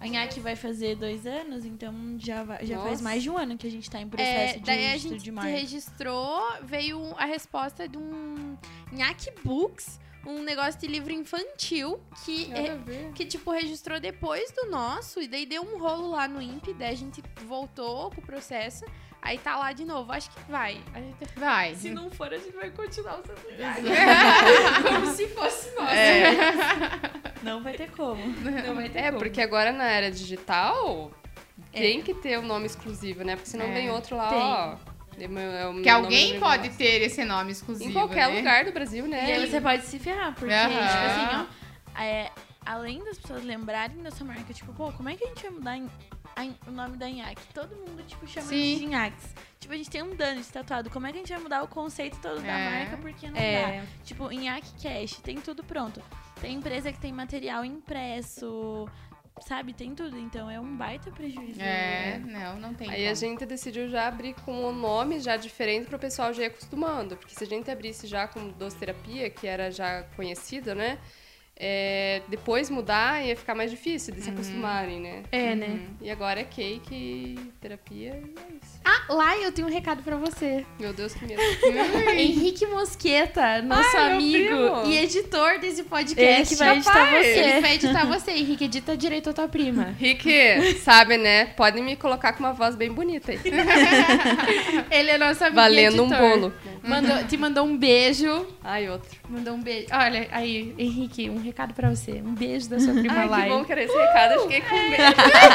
A Inhaque vai fazer dois anos, então já, vai- já faz mais de um ano que a gente tá em É, processo de daí a registro gente de marca. registrou, veio a resposta de um Nhaque Books, um negócio de livro infantil que, é- que tipo, registrou depois do nosso, e daí deu um rolo lá no INPE, daí a gente voltou com o processo, aí tá lá de novo. Acho que vai. A gente- Vai. Se não for, a gente vai continuar usando Como se fosse nosso. É, Não vai ter como. Não vai ter é, como. porque agora na era digital tem que ter um nome exclusivo, né? Porque senão É. vem outro lá, Tem. ó. É o é o Que alguém pode ter esse nome exclusivo. Em qualquer né? lugar do Brasil, E né? aí você pode se ferrar, porque, tipo assim, ó, é, além das pessoas lembrarem da sua marca, tipo, pô, como é que a gente vai mudar em- o nome da Inhaque? Todo mundo, tipo, chama Sim. de Inhaques. Tipo, a gente tem um Dani tatuado. Como é que a gente vai mudar o conceito todo da É. marca? Porque não É. dá. Tipo, Inhaque Cash, tem tudo pronto. Tem empresa que tem material impresso, sabe? Tem tudo. Então é um baita prejuízo. É, não, não tem Aí a como. gente decidiu já abrir com o nome já diferente para o pessoal já ir acostumando. Porque se a gente abrisse já com doce terapia, que era já conhecida, né? É, depois mudar ia ficar mais difícil de se acostumarem, né? É, né? E agora é cake, terapia e é isso. Ah, lá eu tenho um recado pra você. Meu Deus, que medo. Henrique Mosqueta, nosso Ai, amigo e editor desse podcast. Ele que vai editar você. Ele vai editar você, Henrique. Edita direito a tua prima. Rick, sabe, né? Podem me colocar com uma voz bem bonita aí. Ele é nosso amigo Valendo um editor. bolo. Mandou, te mandou um beijo. Ai, outro. Mandou um beijo. Olha, aí, Henrique, um recado pra você. Um beijo da sua prima Ai, que Lai. bom que era esse recado. Eu fiquei com medo.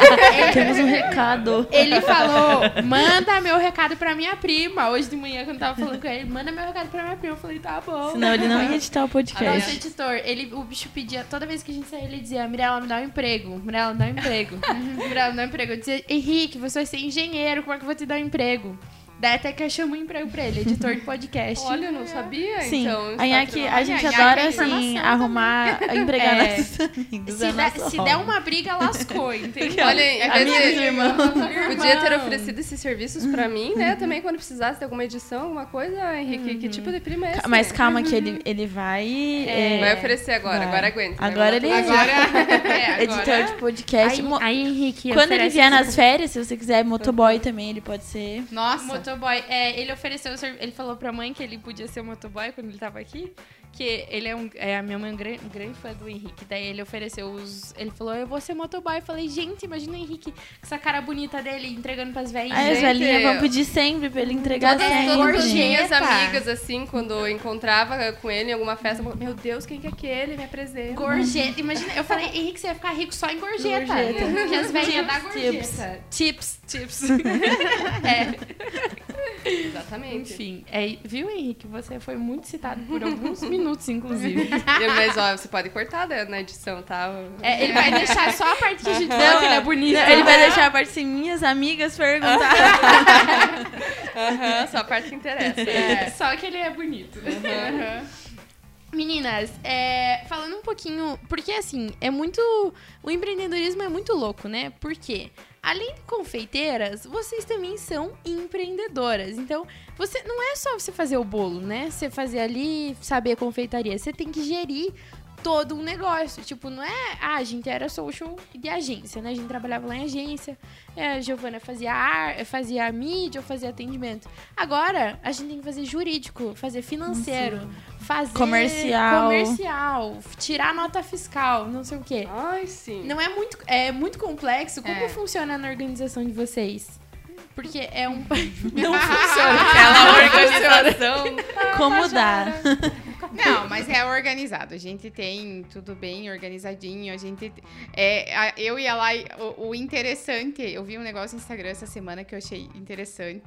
Temos um recado. Ele falou, manda meu recado pra minha prima. Hoje de manhã, quando eu tava falando com ele, manda meu recado pra minha prima. Eu falei, tá bom. Senão ele não ia editar o Nosso podcast. editor, ele, o bicho pedia, toda vez que a gente saía, ele dizia, Mirella, me dá um emprego. Mirella, me dá um emprego. Mirella, me dá um emprego. Eu dizia, Henrique, você vai ser engenheiro, como é que eu vou te dar um emprego? Daí até que eu chamo um emprego pra ele, editor de podcast. Olha, eu não sabia, Sim, então. a gente adora, é assim, arrumar, empregar É. nossos amigos. se, é der, se der uma briga, lascou, entendeu? Olha, vez Amigos, de- irmão. Podia ter oferecido esses serviços pra mim, né? Também quando precisasse de alguma edição, alguma coisa. Henrique, que tipo de prima é esse? Mas calma que ele, ele vai... é, Vai oferecer agora, vai. agora aguenta. vai Agora ele-. Agora, é, agora editor de podcast. Aí, aí, Henrique, Quando ele vier nas férias, se você quiser motoboy também, ele pode ser. Nossa, Motoboy, é, ele ofereceu, o ele falou pra mãe que ele podia ser motoboy quando ele tava aqui, que ele é um, é a minha mãe é um grande, um grande fã do Henrique, daí ele ofereceu os, ele falou, eu vou ser motoboy, eu falei, gente, imagina o Henrique com essa cara bonita dele entregando pras velhinhas. Aí as velhinhas vão pedir sempre pra ele entregar Todas, sempre. todas as minhas amigas, assim, quando eu encontrava com ele em alguma festa, eu, meu Deus, quem que é aquele? Me apresenta. Gorjeta, imagina, eu falei, Henrique, você vai ficar rico só em gorjeta. Gorjeta. Porque as velhinhas dá Tips, gorjeta. Tips, tips. Exatamente. Enfim, é, viu, Henrique? Você foi muito citado por alguns minutos, inclusive. Eu- Mas, ó, você pode cortar né, na edição, tá? É, ele vai deixar só a parte que a gente falou que ele é bonito. Não, ele vai deixar a parte assim, minhas amigas perguntar. Aham, só a parte que interessa. É, só que ele é bonito. Aham. Meninas, é, falando um pouquinho. Porque assim, é muito. O empreendedorismo é muito louco, né? Porque, além de confeiteiras, vocês também são empreendedoras. Então, você não é só você fazer o bolo, né? Você fazer ali, saber a confeitaria. Você tem que gerir todo um negócio. Tipo, não é. Ah, a gente era social de agência, né? A gente trabalhava lá em agência. É, a Giovana fazia ar, fazia mídia, eu fazia atendimento. Agora, a gente tem que fazer jurídico, fazer financeiro, fazer Comercial. comercial, tirar nota fiscal, não sei o quê. Ai, sim. Não é muito, é muito complexo. Como É. funciona na organização de vocês? Porque é um. Não funciona. Aquela organização. Como dá? Não, mas é organizado. A gente tem tudo bem organizadinho. A gente. É, a- eu e a Lai, o, o interessante, eu vi um negócio no Instagram essa semana que eu achei interessante.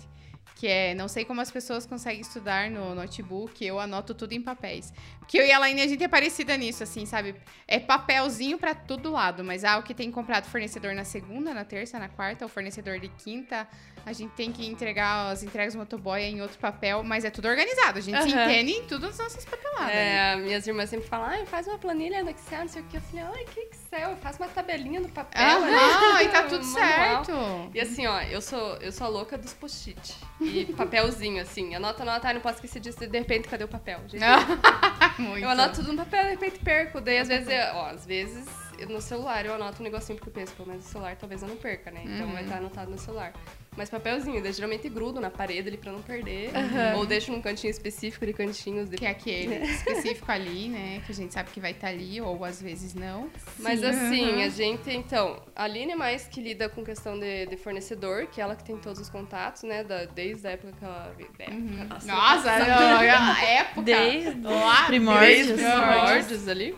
Que é, não sei como as pessoas conseguem estudar no notebook, eu anoto tudo em papéis. Porque eu e a Laine, a gente é parecida nisso, assim, sabe? É papelzinho pra todo lado, mas ah, o que tem comprado fornecedor na segunda, na terça, na quarta, o fornecedor de quinta, a gente tem que entregar as entregas do motoboy em outro papel, mas é tudo organizado. A gente se Aham. entende em tudo as nossas papeladas. né? É, minhas irmãs sempre falam, ai, faz uma planilha no Excel, não sei o que. Eu falei, ai, que Excel? Faz uma tabelinha no papel. Aham, ali, e tá tudo manual." certo. E assim, ó, eu sou, eu sou a louca dos post-it. E papelzinho, assim. Anota, anota, não posso esquecer disso. De repente, cadê o papel? Gente, Muito. eu anoto tudo no papel, de repente perco. Daí, às vezes, eu- ó, às vezes, eu- no celular eu anoto um negocinho porque eu penso, pelo menos no celular talvez eu não perca, né? Então Uhum. vai estar anotado no celular. Mas papelzinho, daí geralmente grudo na parede ali pra não perder. Aham. Ou deixo num cantinho específico de cantinhos de Que é aquele específico ali, né? Que a gente sabe que vai estar ali, ou às vezes não. Mas Sim. assim, Uhum. a gente, então, a Aline é mais que lida com questão de, de fornecedor, que ela que tem todos os contatos, né? Da, desde a época que ela. Época, nossa, Nossa, não, a época. Desde Lá, os primórdios. Desde os Primórdios. primórdios ali.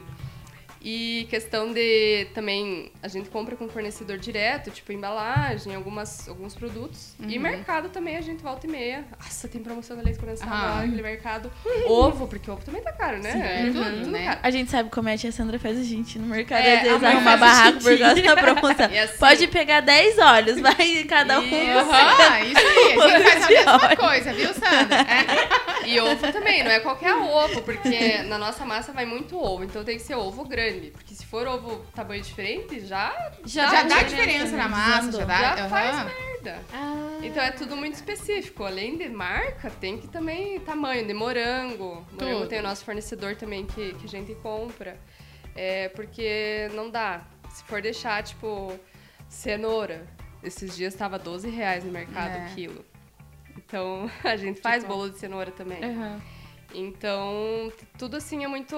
E questão de também a gente compra com fornecedor direto, tipo embalagem, algumas, alguns produtos. E Uhum. mercado também a gente volta e meia. Nossa, tem promoção da leite condensado Ah. lá naquele mercado. Ovo, porque ovo também tá caro, né? Sim, É uhum, tudo, tudo né? caro. A gente sabe como é que a Sandra faz a gente no mercado, É, às vezes a mãe arrumar faz a barraco por causa da promoção. E assim- Pode pegar 10 olhos, vai cada um. Isso. Aham, isso aí. A gente faz a mesma coisa, viu, Sandra? É. E ovo também, não é qualquer ovo, porque na nossa massa vai muito ovo, então tem que ser ovo grande. Porque se for ovo tamanho diferente, já, Já, já, dá diferença na massa, já dá. já aham. faz merda. Ah. Então é tudo muito específico. Além de marca, tem que também tamanho de morango. Morango Tudo. tem o nosso fornecedor também que, que a gente compra. É porque não dá. Se for deixar, tipo, cenoura. Esses dias estava 12 reais no mercado É. o quilo. Então a gente faz Tipo- bolo de cenoura também. Aham. Então, tudo assim é muito.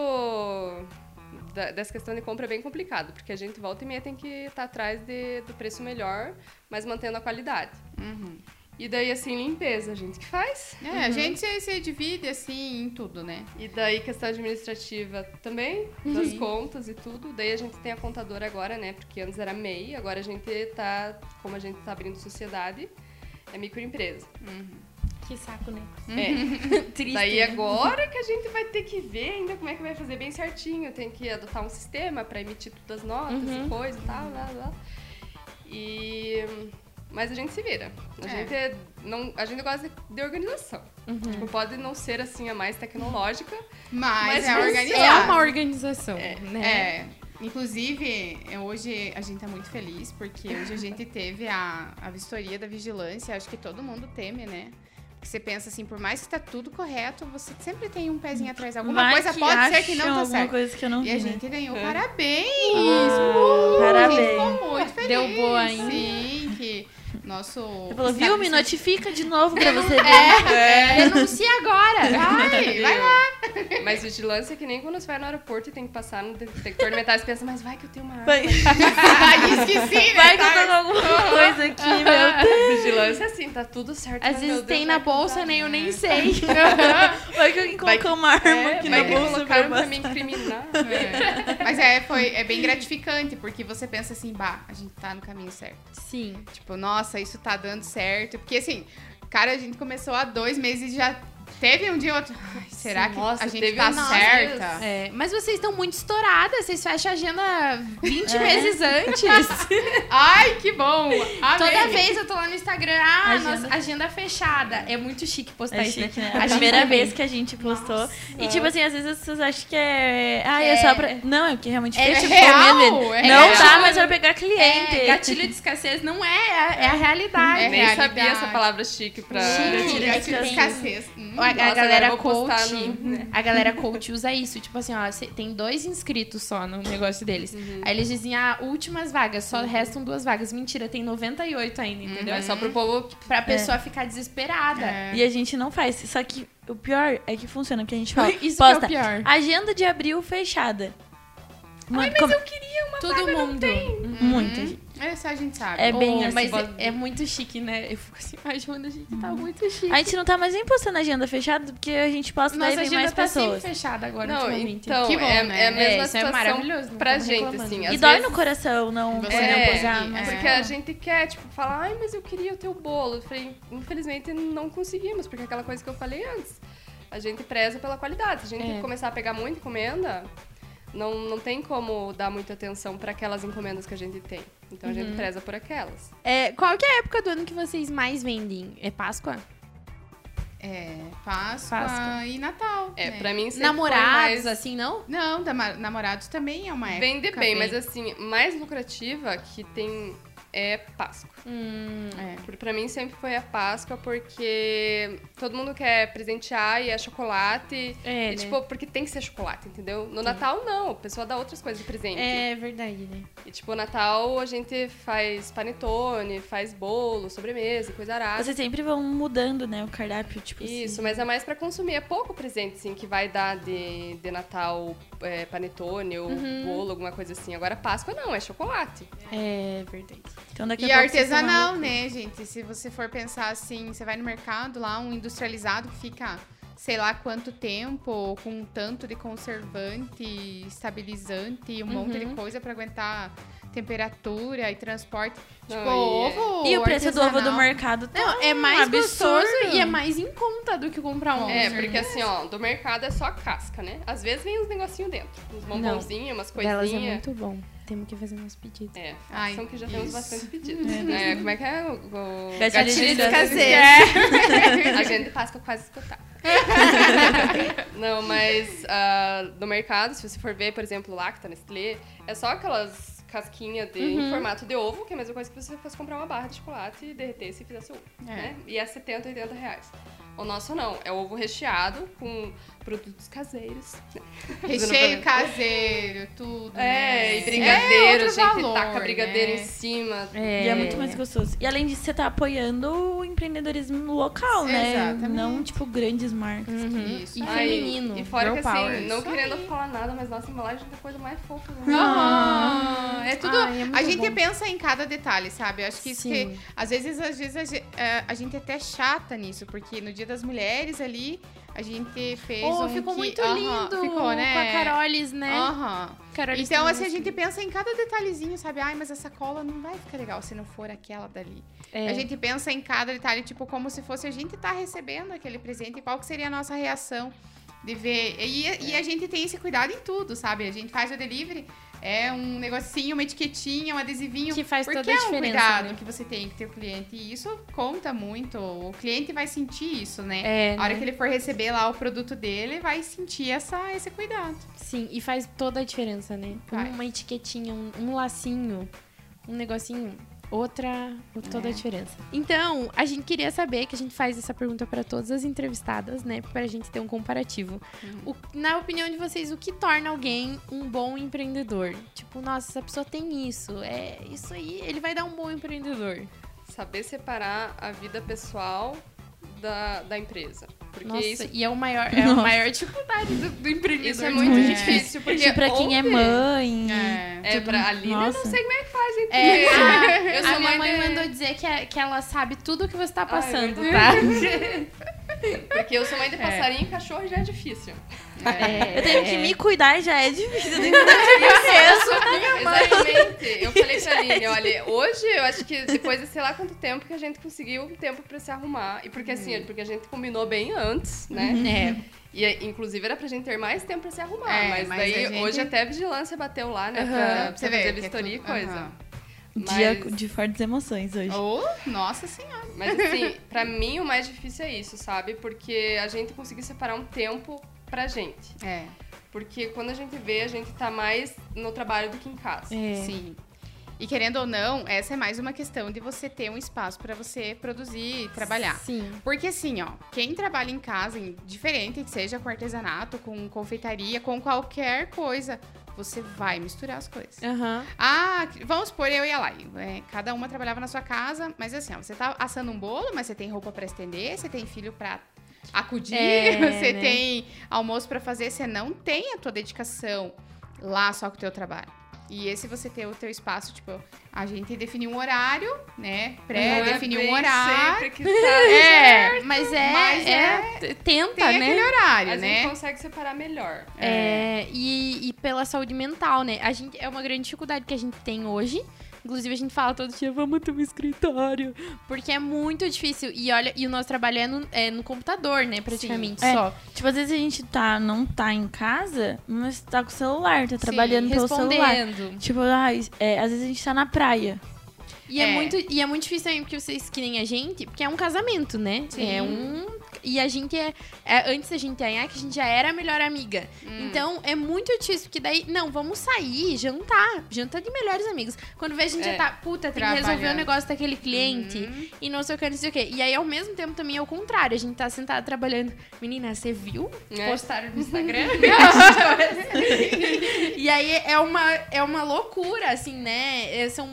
da- dessa questão de compra é bem complicado, porque a gente volta e meia tem que estar atrás de, do preço melhor, mas mantendo a qualidade. Uhum. E daí, assim, limpeza, a gente que faz. É, a gente se, se divide assim em tudo, né? E daí, questão administrativa também, das Uhum. contas e tudo. Daí a gente tem a contadora agora, né? Porque antes era MEI, agora a gente tá, como a gente tá abrindo sociedade, é microempresa. Que saco, né? É. Triste. Daí né? agora que a gente vai ter que ver ainda como é que vai fazer bem certinho. Tem que adotar um sistema pra emitir todas as notas Uhum. e coisa e tal, lá, lá. E... Mas a gente se vira. A, É. gente, é- não, a gente gosta de, de organização. Uhum. Tipo, pode não ser assim a mais tecnológica. Mas, Mas é organizado. É uma organização, né? É. Inclusive, é, hoje a gente tá muito feliz, porque hoje a gente teve a, a vistoria da vigilância. Acho que todo mundo teme, né? Porque você pensa assim, por mais que tá tudo correto, você sempre tem um pezinho atrás. Alguma Vai coisa que pode ser que não tá alguma certo. coisa que eu não E a vi, né? gente ganhou É. parabéns! Ah, Uh, parabéns. A gente ficou muito feliz. Deu boa ainda. Sim, que nosso... Você falou, viu? Me notifica de novo pra você ver. É, Denuncia agora! vai, vai lá. Mas vigilância é que nem quando você vai no aeroporto e tem que passar no detector de metais pensa, mas vai que eu tenho uma arma. Vai, Ai, esqueci, né? vai que eu tô Tá- com alguma coisa aqui, meu Deus. Vigilância é assim, tá tudo certo. Às vezes Deus, tem na bolsa, nem eu nem sei. Vai que alguém colocou uma arma É, aqui vai na que bolsa colocaram pra pra me incriminar. É. Mas é, foi, é bem gratificante, porque você pensa assim, bah, a gente tá no caminho certo. Sim. Tipo, nossa, isso tá dando certo. Porque assim, cara, a gente começou há dois meses e já teve um dia ou outro. Ai, será Sim, que nossa, a gente teve tá uns certa? É, mas vocês estão muito estouradas, vocês fecham a agenda 20 É. meses antes. Ai, que bom! Amei. Toda vez eu tô lá no Instagram, ah, Agenda. nossa, agenda fechada. É muito chique postar É isso, chique, né? né? A gente primeira vez que a gente postou. E tipo assim, às vezes as pessoas acham que é. Ah, é, só pra. Não, é porque realmente É fechou real, mesmo. é não real. dá mais pra pegar cliente. É, gatilho de escassez não é, é, é a realidade. É Nem realidade. sabia essa palavra chique pra. Sim, Gatilho de escassez. Hum. A, a Nossa, galera eu coach, no- a galera coach usa isso, tipo assim, ó, tem dois inscritos só no negócio deles. Aí eles dizem, ah, últimas vagas, só restam duas vagas. Mentira, tem 98 ainda, entendeu? É só pro povo. Pra pessoa ficar desesperada. É. E a gente não faz. Só que o pior é que funciona, porque a gente fala. Isso que é o posta, pior. Agenda de abril fechada. Mano, como- Todo mundo. Muita gente. Essa a gente sabe. É bem assim. Mas é, é muito chique, né? Eu fico assim, Joana, a gente tá muito chique. A gente não tá mais nem postando agenda fechada, porque a gente posta daí Nossa vem agenda mais tá sempre pessoas. fechada agora, Não, ultimamente. então, Que bom, é, né? é a mesma É, isso é situação maravilhoso, não pra gente, reclamando. assim. E às dói vezes- no coração não Você você não posar, é. mas Porque a gente quer, tipo, falar, ai, mas eu queria o teu bolo. Eu falei, infelizmente não conseguimos, porque é aquela coisa que eu falei antes. A gente preza pela qualidade. Se a gente É. começar a pegar muita encomenda, não, não tem como dar muita atenção para aquelas encomendas que a gente tem. Então a Uhum. gente preza por aquelas. É, qual que é a época do ano que vocês mais vendem? É Páscoa? É, Páscoa, Páscoa. e Natal. É, né? pra mim sempre Namorados, mais... assim, não? Não, namorados também é uma época. Vende bem, mas assim, mais lucrativa que tem é Páscoa. Hum, É. Pra mim sempre foi a Páscoa, porque todo mundo quer presentear e é chocolate. é, e, né? tipo, porque tem que ser chocolate, entendeu? No Natal, não. A pessoa dá outras coisas de presente. É verdade, né? E, tipo, Natal a gente faz panetone, faz bolo, sobremesa, coisa arada. Vocês sempre vão mudando, né, o cardápio, tipo Isso, assim. mas é mais pra consumir. É pouco presente, assim, que vai dar de, de Natal é, panetone ou Uhum. bolo, alguma coisa assim. Agora, Páscoa não, é chocolate. É verdade. Então daqui E a artesanal, né, gente? Se você for pensar assim, você vai no mercado lá, um industrializado que fica sei lá quanto tempo, com um tanto de conservante, estabilizante e um monte de Uhum. coisa pra aguentar temperatura e transporte. Tipo, e é- ovo. E o preço do ovo do mercado tá Não, é um mais absurdo. gostoso e é mais em conta do que comprar um. É, porque assim, ó, do mercado é só casca, né? Às vezes vem uns negocinhos dentro. Uns bombonzinhos, umas Delas é coisinhas. muito bom. Temos que fazer uns pedidos. É, Ai, são que já temos isso. bastante pedidos. É, como é que é? O, o... Gatilho de caseiros. A gente Páscoa quase escutar. Não, mas ah, no mercado, se você for ver, por exemplo, Lacta, Nestlé, é só aquelas casquinhas de, em formato de ovo, que é a mesma coisa que você fosse comprar uma barra de chocolate e derretesse e fizesse ovo, É. né? E é 70, 80 reais. O nosso não, é ovo recheado com produtos caseiros. Recheio caseiro, tudo. É, né? e brigadeiro, É a gente valor, taca brigadeiro né? em cima. É. E é muito mais gostoso. E além disso, você tá apoiando o empreendedorismo local, né? Exatamente. Não, tipo, grandes marcas. Uhum. Isso. E Ai, feminino. E fora girl que assim, power. não querendo aí. falar nada, mas nossa embalagem é a coisa mais fofa do mundo. Aham. É tudo. Ai, é a gente bom. pensa em cada detalhe, sabe? Eu acho que isso que. Sim. Às vezes, às vezes é, a gente é até chata nisso, porque no Dia das Mulheres ali, a gente fez. Oh, um ficou que- muito lindo Ficou, né? com a Carolis, né? Aham. Carolis Então, assim, a gente pensa em cada detalhezinho, sabe? Ai, mas essa cola não vai ficar legal se não for aquela dali. É. A gente pensa em cada detalhe, tipo, como se fosse a gente tá recebendo aquele presente e qual que seria a nossa reação de ver. E, e a gente tem esse cuidado em tudo, sabe? A gente faz o delivery, é um negocinho, uma etiquetinha, um adesivinho. Que faz toda a é um diferença, cuidado né? que você tem que ter o cliente. E isso conta muito. O cliente vai sentir isso, né? É, A hora né? que ele for receber lá o produto dele, vai sentir essa, esse cuidado. Sim, e faz toda a diferença, né? Vai. Uma etiquetinha, um, um lacinho, um negocinho, outra, toda É. a diferença. Então, a gente queria saber, que a gente faz essa pergunta para todas as entrevistadas, né? Pra gente ter um comparativo. Uhum. O- na opinião de vocês, o que torna alguém um bom empreendedor? Tipo, nossa, essa pessoa tem isso, é isso aí, ele vai dar um bom empreendedor. Saber separar a vida pessoal da, da empresa. Porque Nossa, isso, e é o maior, é a maior dificuldade do, do empreendedor. isso é muito Muito difícil. Porque Tipo, pra quem é mãe. É. É, pra a Lina, eu Nossa. não sei como é que faz, gente. É, a, eu sou a minha mãe de- mandou dizer que, é- que ela sabe tudo o que você tá Ai, passando, meu tá? Porque eu sou mãe de passarinho e cachorro já é difícil. É. Eu tenho que me cuidar, já é difícil. Eu tenho que cuidar mesmo. Exatamente. Eu falei pra Aline, olha, hoje eu acho que depois de sei lá quanto tempo que a gente conseguiu um tempo pra se arrumar. E porque assim, porque a gente combinou bem antes, né? É. E inclusive era pra gente ter mais tempo pra se arrumar. É, mas, mas daí a gente- hoje até a vigilância bateu lá, né? Aham. Pra, Pra fazer que é vistoria e coisa. Aham. Dia Mas- de fortes emoções hoje. Ou, nossa senhora. Mas assim, pra mim o mais difícil é isso, sabe? Porque a gente conseguir separar um tempo pra gente. É, Porque quando a gente vê, a gente tá mais no trabalho do que em casa. É. sim. E querendo ou não, essa é mais uma questão de você ter um espaço pra você produzir e trabalhar. Sim. Porque assim, ó, quem trabalha em casa, indiferente que seja com artesanato, com confeitaria, com qualquer coisa, você vai misturar as coisas. Aham. Ah, vamos supor, eu e a Lai. é, cada uma trabalhava na sua casa, mas assim, ó, você tá assando um bolo, mas você tem roupa pra estender, você tem filho pra acudir, É, você né? tem almoço pra fazer, você não tem a tua dedicação lá só com o teu trabalho. E esse você ter o teu espaço, tipo, a gente definiu um horário, né? Pré-definiu Não é um horário. sempre que tá É, Mas é, Mas é, tenta, tem né? aquele horário, A gente né? consegue separar melhor. É, e, e pela saúde mental, né? A gente, é uma grande dificuldade que a gente tem hoje. Inclusive, a gente fala todo dia, vamos ter um escritório. Porque é muito difícil. E olha, e o nosso trabalho é no, é no computador, né? Praticamente É. só. Tipo, às vezes a gente tá, não tá em casa, mas tá com o celular, tá trabalhando pelo celular. Tipo, ah, é, às vezes a gente tá na praia. E é. É. muito, e é muito difícil também, porque vocês que nem a gente, porque é um casamento, né? Sim. É um. E a gente é, é- Antes da gente ganhar, que a gente já era a melhor amiga. Hum. Então é muito difícil, porque daí, não, vamos sair, jantar. Jantar de melhores amigos. Quando vê, a gente É. já tá, puta, tem que resolver o Trabalhando. negócio daquele cliente. Uhum. E não sei o que, não sei o que. E aí, ao mesmo tempo, também é o contrário. A gente tá sentado trabalhando. Menina, você viu? É. Postaram no Instagram? e aí é uma, é uma loucura, assim, né? É, São,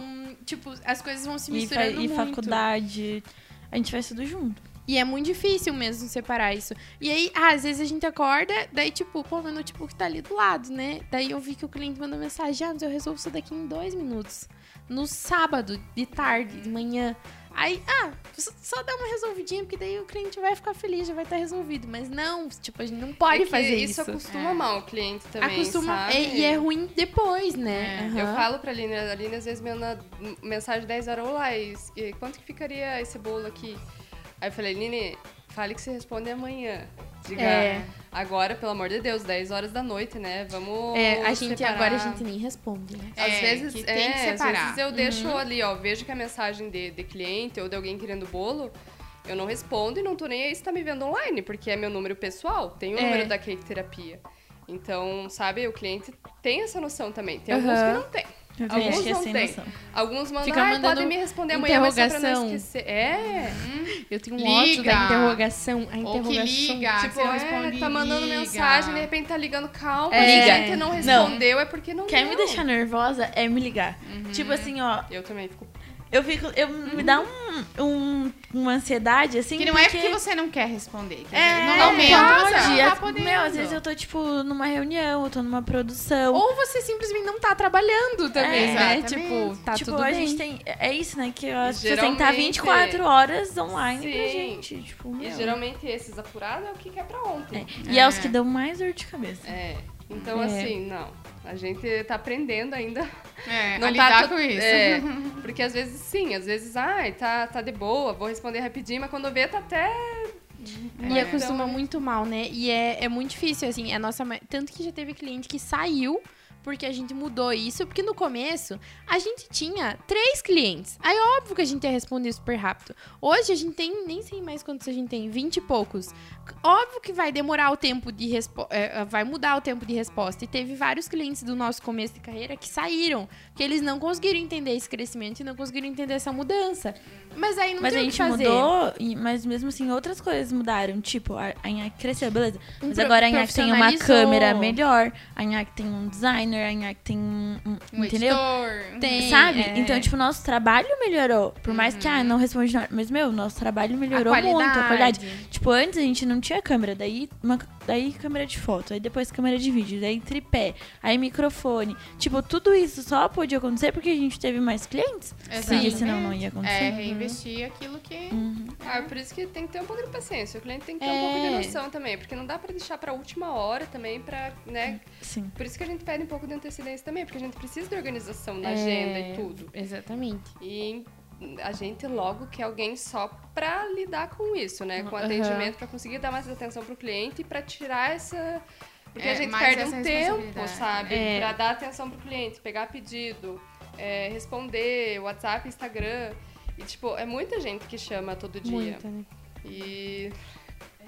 tipo, as coisas vão se E, fa- misturando e muito. faculdade. A gente faz tudo junto. E é muito difícil mesmo separar isso. E aí, ah, às vezes a gente acorda, daí, tipo, pô, meu notebook tá ali do lado, né? Daí eu vi que o cliente mandou mensagem, ah, mas eu resolvo isso daqui em dois minutos. No sábado, de tarde, de manhã. Aí, ah, só- dá uma resolvidinha, porque daí o cliente vai ficar feliz, já vai estar resolvido. Mas não, tipo, a gente não pode É fazer isso. isso. acostuma É. mal o cliente também, Acostuma. é- e é ruim depois, né? É. Eu falo pra Aline, a Aline às vezes me manda mensagem 10 horas, olá, quanto que ficaria esse bolo aqui? Aí eu falei, Aline, fale que você responde amanhã. Diga, É. agora, pelo amor de Deus, 10 horas da noite, né? Vamos É, a gente separar. agora a gente nem responde, né? Às É, vezes, que tem é, que às separar. vezes eu deixo ali, ó, vejo que a mensagem de, de cliente ou de alguém querendo bolo, eu não respondo e não tô nem aí se tá me vendo online, porque é meu número pessoal, tem o É. número da cake terapia. Então, sabe, o cliente tem essa noção também. Tem Aham. alguns que não tem. Eu Alguns não tem. Alguns mandam, Fica ah, mandando podem me responder amanhã, mas só pra não esquecer. É, Eu tenho um Liga. ódio da interrogação. A Ou interrogação. que liga, tipo, não é, tá mandando liga. mensagem, de repente tá ligando, calma, É. se Liga. a gente não respondeu, é porque não Quer deu. me deixar nervosa é me ligar. Tipo assim, ó, Eu também fico... eu fico. Eu, Me dá um, um- uma ansiedade, assim. Que não é porque você não quer responder. que É, normalmente pode. você não tá podendo. Meu, às vezes eu tô, tipo, numa reunião, eu tô numa produção. Ou você simplesmente não tá trabalhando também, É, né? Tipo, tá tipo, tudo a bem. gente tem. É isso, né? Que pessoas têm que estar Geralmente- 24 horas online pra Sim. gente. Tipo, E meu. geralmente esses apurados é o que quer pra ontem. É. E é. os que dão mais dor de cabeça. É. Então, É. assim, não. A gente tá aprendendo ainda. É, Não a tá lidar tu- com isso. É, porque às vezes, sim, às vezes, ai, tá, tá de boa, vou responder rapidinho, mas quando vê, tá até. E É. acostuma Então, muito mal, né? E é, é muito difícil, assim, a nossa. Tanto que já teve cliente que saiu porque a gente mudou isso, porque no começo a gente tinha três clientes. Aí óbvio que a gente ia responder super rápido. Hoje a gente tem, nem sei mais quantos a gente tem, vinte e poucos. Óbvio que vai demorar o tempo de resposta, vai mudar o tempo de resposta. E teve vários clientes do nosso começo de carreira que saíram, que eles não conseguiram entender esse crescimento e não conseguiram entender essa mudança. Mas aí não Mas a tem que gente mudou, e- mas mesmo assim outras coisas mudaram. Tipo, a, a Nhaque cresceu, beleza. Um Mas agora a Nhaque tem uma câmera melhor, a Nhaque tem um designer, a Nhaque tem um. um- Um entendeu? editor. Tem, Sabe? é. Então, tipo, nosso trabalho melhorou. Por mais que, ah, não responde nada. Mas, meu, nosso trabalho melhorou muito. A qualidade. Tipo, antes a gente não tinha câmera, daí, uma, daí câmera de foto, aí depois câmera de vídeo, daí tripé, aí microfone. Tipo, tudo isso só pôde acontecer porque a gente teve mais clientes. Porque Exatamente. senão não ia acontecer. É, reinvestir aquilo que... Uhum. Ah, por isso que tem que ter um pouco de paciência. O cliente tem que ter É. um pouco de noção também, porque não dá pra deixar pra última hora também pra, né? Sim. Por isso que a gente pede um pouco de antecedência também, porque a gente precisa de organização na É. agenda e tudo. Exatamente. E a gente logo quer alguém só pra lidar com isso, né? Com Aham. atendimento, pra conseguir dar mais atenção pro cliente e pra tirar essa. Porque É, a gente perde um tempo, sabe? É. Pra dar atenção pro cliente, pegar pedido, é, responder, WhatsApp, Instagram. E, tipo, é muita gente que chama todo dia. Muita, né? E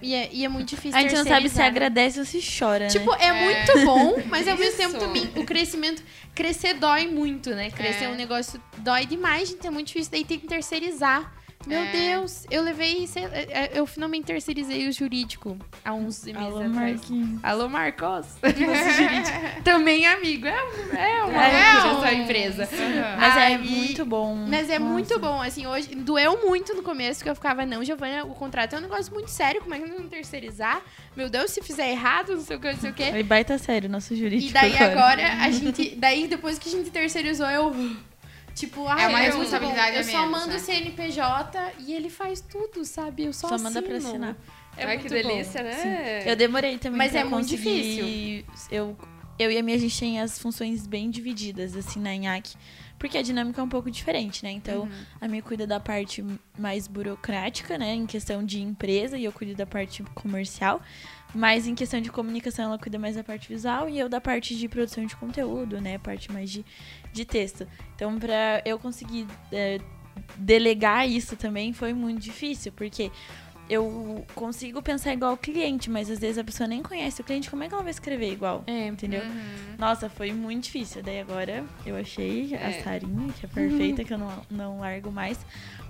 E é, e é muito difícil A gente não sabe se né? agradece ou se chora, Tipo, né? é, muito bom, mas ao mesmo tempo também o crescimento. Crescer dói muito, né? Crescer É. um negócio dói demais, gente. É muito difícil. Daí tem que terceirizar. Meu É. Deus, eu levei. é, é, Eu finalmente terceirizei o jurídico há uns meses Alô, atrás. Marquinhos. Alô, Marcos. Também amigo. É, um- é uma É um- essa empresa. Aham. Mas é Aí- muito bom. Mas é Nossa. muito bom, assim, hoje doeu muito no começo que eu ficava, não, Giovana, o contrato é um negócio muito sério, como é que nós vamos terceirizar? Meu Deus, se fizer errado, não sei o que, não sei o que. Foi baita sério, nosso jurídico. E daí agora a gente, daí depois que a gente terceirizou, eu tipo, ah, É uma é muito responsabilidade. Eu a só menos, mando o CNPJ e ele faz tudo, sabe? Eu só, Só manda pra assinar. É Ai, muito que delícia, bom. né? Eu demorei também Mas pra é muito conseguir... Eu, eu e a minha, a gente tem as funções bem divididas, assim, na INHAC. Porque a dinâmica é um pouco diferente, né? Então, Uhum. a minha cuida da parte mais burocrática, né? Em questão de empresa, e eu cuido da parte comercial. Mas em questão de comunicação, ela cuida mais da parte visual e eu da parte de produção de conteúdo, né? A parte mais de, de texto. Então, pra eu conseguir é, delegar isso também foi muito difícil, porque eu consigo pensar igual o cliente, mas às vezes a pessoa nem conhece o cliente, como é que ela vai escrever igual? É, Entendeu? Uhum. Nossa, foi muito difícil. Daí agora eu achei a É. Sarinha, que é perfeita, que eu não, não largo mais.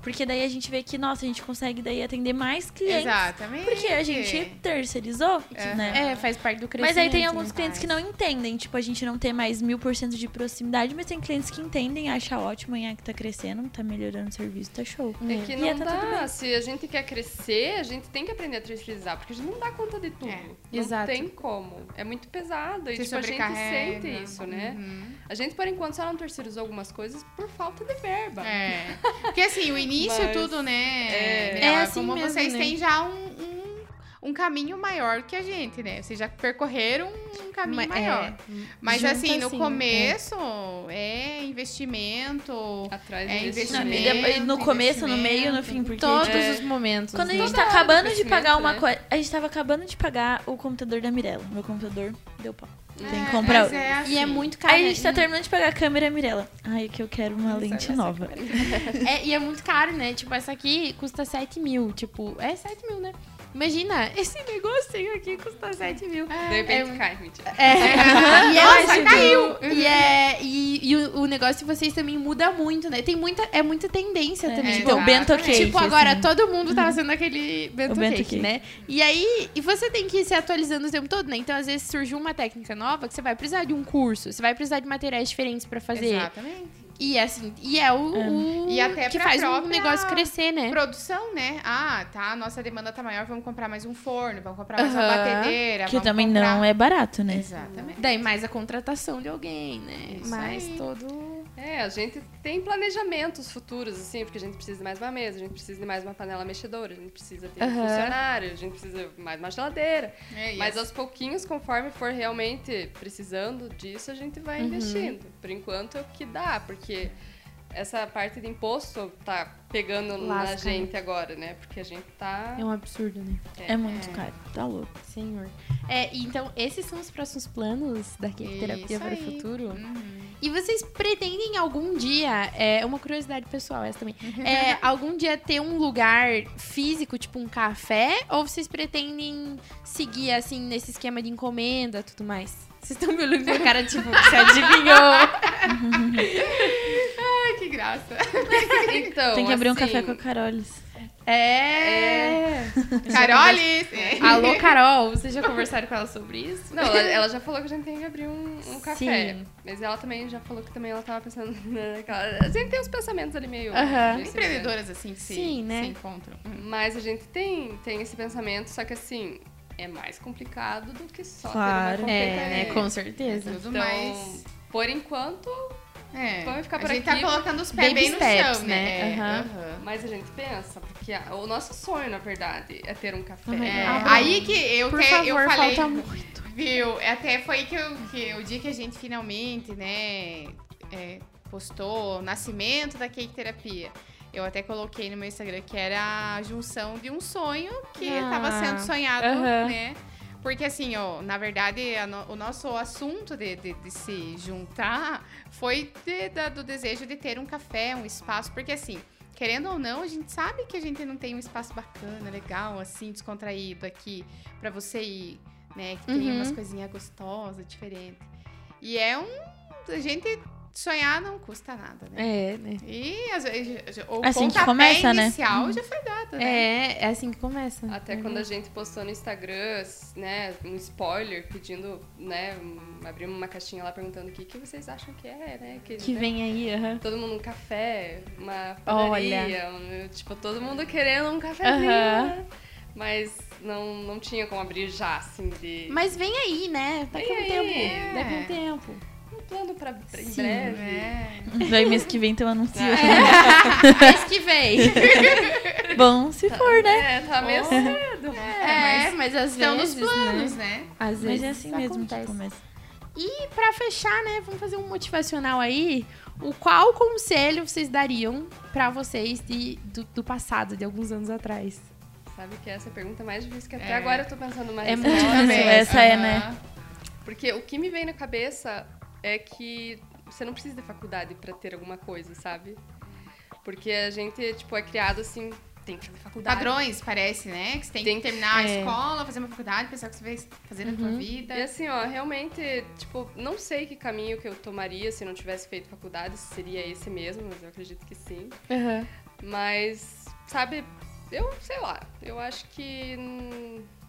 Porque daí a gente vê que, nossa, a gente consegue daí atender mais clientes. Exatamente. Porque a gente terceirizou, né? é, faz parte do crescimento. Mas aí tem alguns né? clientes que não entendem. Tipo, a gente não tem mais mil por cento de proximidade, mas tem clientes que entendem, acham ótimo, em que tá crescendo, tá melhorando o serviço, tá show. É que E não é, tá tudo dá. Se a gente quer crescer, a gente tem que aprender a terceirizar, porque a gente não dá conta de tudo. É, não exato. tem como. É muito pesado. E Se tipo, a gente sente isso, né? Uhum. A gente, por enquanto, só não terceirizou algumas coisas por falta de verba. É. Porque assim, o início Mas- tudo, né? É. É assim como mesmo, vocês né? têm já um, um, um caminho maior que a gente, né? Vocês já percorreram um caminho Ma- é, maior. Mas junta assim, no assim, começo é investimento. Atrás É investimento. Não, e no começo, no meio, no fim, porque Todos tipo, os momentos. Quando a né? gente tá Toda acabando de pagar uma crescimento, coisa. A gente tava acabando de pagar o computador da Mirella. Meu computador deu pau. Tem É, que comprar outro. é E é assim. muito caro. Aí a gente tá né? terminando de pagar a câmera Mirella. Ai, que eu quero uma lente nova. É, e é muito caro, né? Tipo, essa aqui custa 7 mil. Tipo, é 7 mil, né? Imagina, esse negocinho aqui custa 7 mil. De repente É- cai, mentira. É, e é Nossa, ótimo. caiu. E, é, e, e o, o negócio de vocês também muda muito, né? Tem muita, é muita tendência também. É, Tipo, o bento cake. Tipo, agora assim. todo mundo tá fazendo aquele bento, O bento cake, cake. né? E aí, e você tem que ir se atualizando o tempo todo, né? Então, às vezes, surgiu uma técnica nova que você vai precisar de um curso, você vai precisar de materiais diferentes pra fazer. Exatamente. E assim, e é o, o E até que faz o negócio crescer, né? Produção, né? Ah, tá, a nossa demanda tá maior, vamos comprar mais um forno, vamos comprar mais uma Aham. batedeira. Que vamos também comprar... não é barato, né? Exatamente. Daí mais a contratação de alguém, né? Isso mais aí. todo. É, a gente tem planejamentos futuros, assim, porque a gente precisa de mais uma mesa, a gente precisa de mais uma panela mexedora, a gente precisa ter um Aham. funcionário, a gente precisa de mais uma geladeira. É Mas aos pouquinhos, conforme for realmente precisando disso, a gente vai Uhum. investindo. Por enquanto é o que dá, porque essa parte de imposto tá pegando na Lasca, gente agora, né? Porque a gente tá. É um absurdo, né? É muito caro. Tá louco. Senhor. É, então, esses são os próximos planos da Terapia para o futuro? Uhum. E vocês pretendem algum dia, é uma curiosidade pessoal essa também, é, algum dia ter um lugar físico, tipo um café? Ou vocês pretendem seguir, assim, nesse esquema de encomenda e tudo mais? Vocês estão me olhando com a cara, tipo, você adivinhou? Ai, que graça. Então, Tem que abrir um assim, café com a Carolis. É. Carolis! Alô, Carol, vocês já conversaram com ela sobre isso? Não, ela, ela já falou que a gente tem que abrir um, um café. Sim. Mas ela também já falou que também ela tava pensando naquela. A gente tem uns pensamentos ali meio. Aham. desse Empreendedoras assim que se, Sim, né? se encontram. Hum. Mas a gente tem, tem esse pensamento, só que assim, é mais complicado do que só Claro. ter uma É, confeitaria. né? Com certeza. Tudo Então, mais. por enquanto, É. vamos ficar por a gente aqui. tá colocando os pés Baby bem no steps, chão, né? né? É, Aham. aham. mas a gente pensa, porque a- o nosso sonho, na verdade, é ter um café. Uhum. É, Ah, aí que eu, Por que, favor, eu falei, falta muito. viu? Até foi que, eu, que o dia que a gente finalmente, né, é, postou o nascimento da Cake Terapia. Eu até coloquei no meu Instagram que era a junção de um sonho que Ah. estava sendo sonhado, Aham. né? Porque assim, ó, na verdade, no- o nosso assunto de, de- de se juntar foi de- da- do desejo de ter um café, um espaço, porque assim, querendo ou não, a gente sabe que a gente não tem um espaço bacana, legal, assim, descontraído aqui pra você ir, né? Que tem Uhum. umas coisinhas gostosas, diferentes. E é um. A gente sonhar não custa nada, né? É, né? E às vezes, o Assim que começa, né? inicial já foi dado, né? É, é assim que começa. Até quando a gente postou no Instagram, né, um spoiler pedindo, né, um, abrimos uma caixinha lá perguntando o que, que vocês acham que é, né? Que, Que né, vem aí, aham. Todo mundo um café, uma Olha. padaria, um- tipo, todo mundo querendo um cafezinho, né? Mas não, não tinha como abrir já, assim, de Mas vem aí, né? Daqui a um tempo. Daqui a um É. tempo. Plano pra, pra em Sim, breve. É. Daí mês que vem tem um anúncio. Mês que vem. Bom, se for, né? É, tá meio cedo. É, mas às Estão nos vezes, planos, né? né? Às Mas vezes é assim mesmo que acontece. começa. E pra fechar, né, vamos fazer um motivacional aí. O qual conselho vocês dariam pra vocês de, do, do passado, de alguns anos atrás? Sabe que essa é a pergunta mais difícil que até É. agora eu tô pensando mais. É muito difícil. essa é, né? Porque o que me vem na cabeça é que você não precisa de faculdade pra ter alguma coisa, sabe? Porque a gente, tipo, é criado assim, tem que fazer faculdade. Padrões, parece, né? Que você tem, Tem que terminar é. a escola, fazer uma faculdade, pensar o que você vai fazer na tua vida. E assim, ó, realmente, tipo, não sei que caminho que eu tomaria se não tivesse feito faculdade, se seria esse mesmo, mas eu acredito que sim. Aham. Mas, sabe, eu sei lá, eu acho que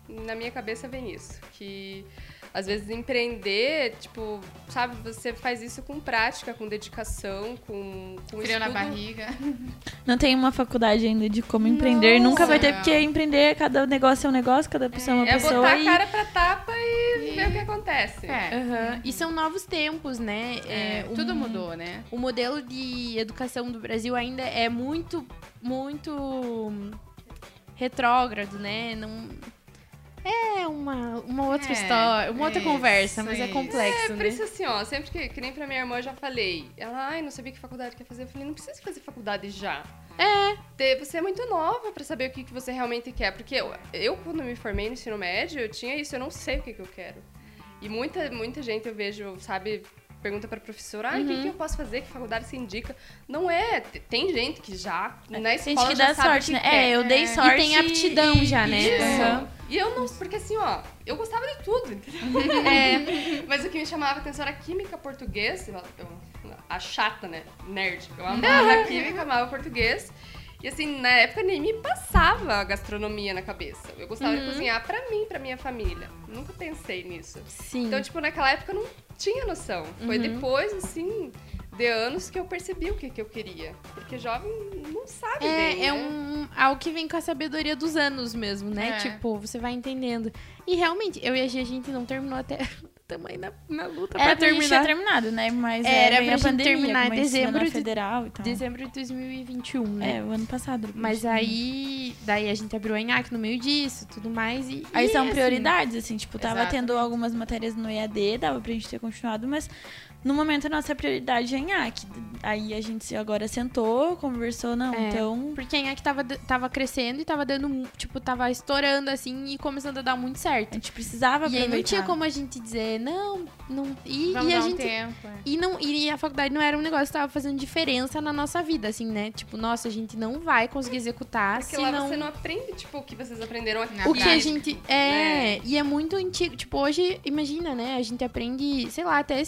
na minha cabeça vem isso. Que às vezes empreender, tipo, sabe, você faz isso com prática, com dedicação, com, com Frio na estudo. barriga. Não tem uma faculdade ainda de como empreender. Nunca vai ter, Nossa. porque empreender, cada negócio é um negócio, cada pessoa é uma É pessoa. botar e... a cara pra tapa e, E- ver o que acontece. É. Aham. E são novos tempos, né? É, o- tudo mudou, né? O modelo de educação do Brasil ainda é muito, muito retrógrado, né? Não é uma, uma outra É, história, uma outra isso, conversa, mas é complexo, É, por né? isso assim, ó, sempre que, que nem pra minha irmã eu já falei, ela, ai, não sabia que faculdade quer fazer. Eu falei, não precisa fazer faculdade já. É. Você é muito nova pra saber o que, que você realmente quer. Porque eu, eu, quando me formei no ensino médio, eu tinha isso, eu não sei o que, que eu quero. E muita, muita gente eu vejo, sabe, pergunta pra professora, ai, o Uhum. que, que eu posso fazer? Que faculdade você indica? Não é, tem gente que já, na Tem escola gente que já dá sorte, que né? quer. É, eu dei É. sorte. E tem aptidão já, né? Isso. E eu não, porque assim, ó, eu gostava de tudo, entendeu? É. Mas o que me chamava a atenção era química, português, eu- eu- a chata, né? Nerd. Eu amava química, amava português. E assim, na época nem me passava a gastronomia na cabeça. Eu gostava de cozinhar pra mim, pra minha família. Nunca pensei nisso. Sim. Então, tipo, naquela época eu não tinha noção. Foi depois, assim, de anos que eu percebi o que, que eu queria. Porque jovem não sabe É, bem, é né? um, algo que vem com a sabedoria dos anos mesmo, né? É. Tipo, você vai entendendo. E realmente, eu e a a gente não terminou até. Também na, na luta Era pra pra terminar. terminado, né? Mas Era é, pra veio a gente pandemia, terminar em dezembro de- federal e tal. Dezembro de 2021, né? É, o ano passado. Mas aí, daí a gente abriu a ENAC no meio disso, tudo mais. E, Aí e, são assim, prioridades, assim, tipo, tava Exato. tendo algumas matérias no EAD, dava pra gente ter continuado, mas no momento a nossa prioridade é em AC. Aí a gente agora sentou, conversou, não, É. então. Porque a ENAC tava, tava crescendo e tava dando, tipo, tava estourando assim e começando a dar muito A certo. gente precisava E aí não tinha como a gente dizer, não, não. E, Vamos e a dar um gente. tempo. é. E, não, e a faculdade não era um negócio que tava fazendo diferença na nossa vida, assim, né? Tipo, nossa, a gente não vai conseguir executar Porque se lá não... você não aprende, tipo, o que vocês aprenderam aqui. Na O que a gente. É, e é muito antigo. Tipo, hoje, imagina, né? A gente aprende, sei lá, até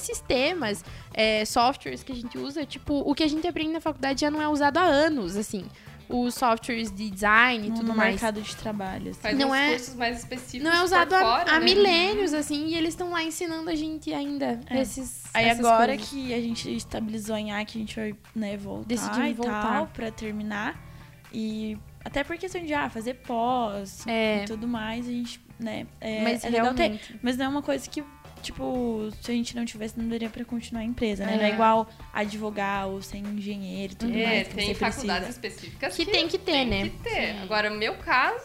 sistemas, é, softwares que a gente usa. Tipo, o que a gente aprende na faculdade já não é usado há anos, assim. Os softwares de design e no, tudo no mais. mercado de trabalho. assim. Faz Não é- cursos mais específicos Não é usado há, fora, há né? milênios, assim, e eles estão lá ensinando a gente ainda É. esses. Aí agora coisas. que a gente estabilizou em AC, a gente vai, né, voltar Decidimos e voltar. tal, pra terminar. E até por questão de, ah, fazer pós É. e tudo mais, a gente, né, é, Mas é legal ter. realmente. Mas não é uma coisa que, tipo, se a gente não tivesse, não daria pra continuar a empresa, né? Não é É. igual advogar ou ser engenheiro e tudo É, mais que tem você faculdades precisa. específicas Que tem que ter, né? Tem que ter. Agora, no meu caso,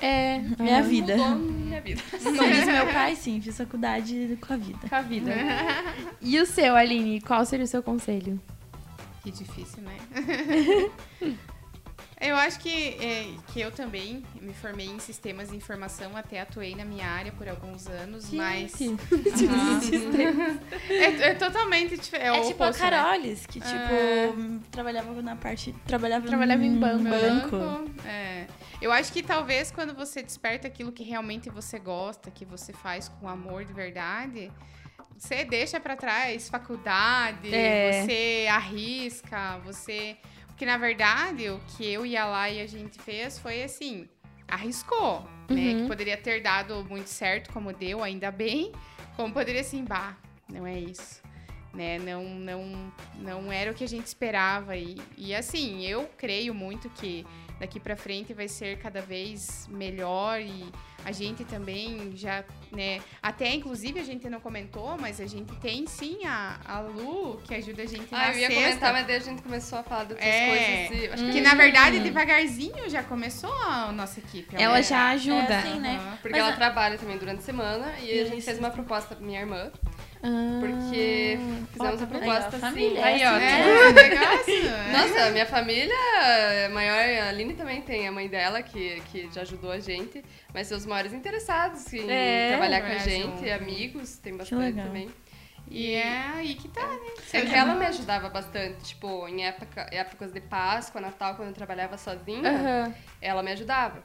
É. É a vida. mudou minha vida. Como diz meu pai, sim, fiz faculdade com a vida. Com a vida. e o seu, Aline? Qual seria o seu conselho? Que difícil, né? eu acho que, é, que eu também me formei em sistemas de informação, até atuei na minha área por alguns anos, mas. Gente. Aham. é, é totalmente diferente. É, o tipo a oposto, né? Carolis, que, tipo, É. trabalhava na parte. Trabalhava, Trabalhava em banco. banco. É. Eu acho que talvez quando você desperta aquilo que realmente você gosta, que você faz com amor de verdade, você deixa pra trás faculdade, É. você arrisca, você. Porque na verdade o que eu e a Lai a gente fez foi assim, arriscou, né? Uhum. Que poderia ter dado muito certo, como deu, ainda bem. Como poderia assim, bah, não é isso. Né? Não, não, não era o que a gente esperava. E, e assim, eu creio muito que daqui pra frente vai ser cada vez melhor e a gente também já, né, até inclusive a gente não comentou, mas a gente tem sim a, a Lu que ajuda a gente na Ah, eu ia sexta. comentar, mas daí a gente começou a falar de outras É, coisas. E, acho que que na verdade devagarzinho já começou a nossa equipe. Ela né? já ajuda. É assim, né? Aham. Porque Mas ela a- trabalha também durante a semana e a gente Isso. fez uma proposta pra minha irmã. Ah, Porque fizemos ó, a tá vendo? proposta Aí, ó, assim. família, Aí, ó, É, negócio. né? Nossa, minha família é maior, a Aline também tem a mãe dela, que, que já ajudou a gente, mas são os maiores interessados em É, trabalhar com a gente, amigos, tem bastante também. E é aí que tá, né? É que ela me ajudava bastante, tipo, em época, épocas de Páscoa, Natal, quando eu trabalhava sozinha, Aham. ela me ajudava.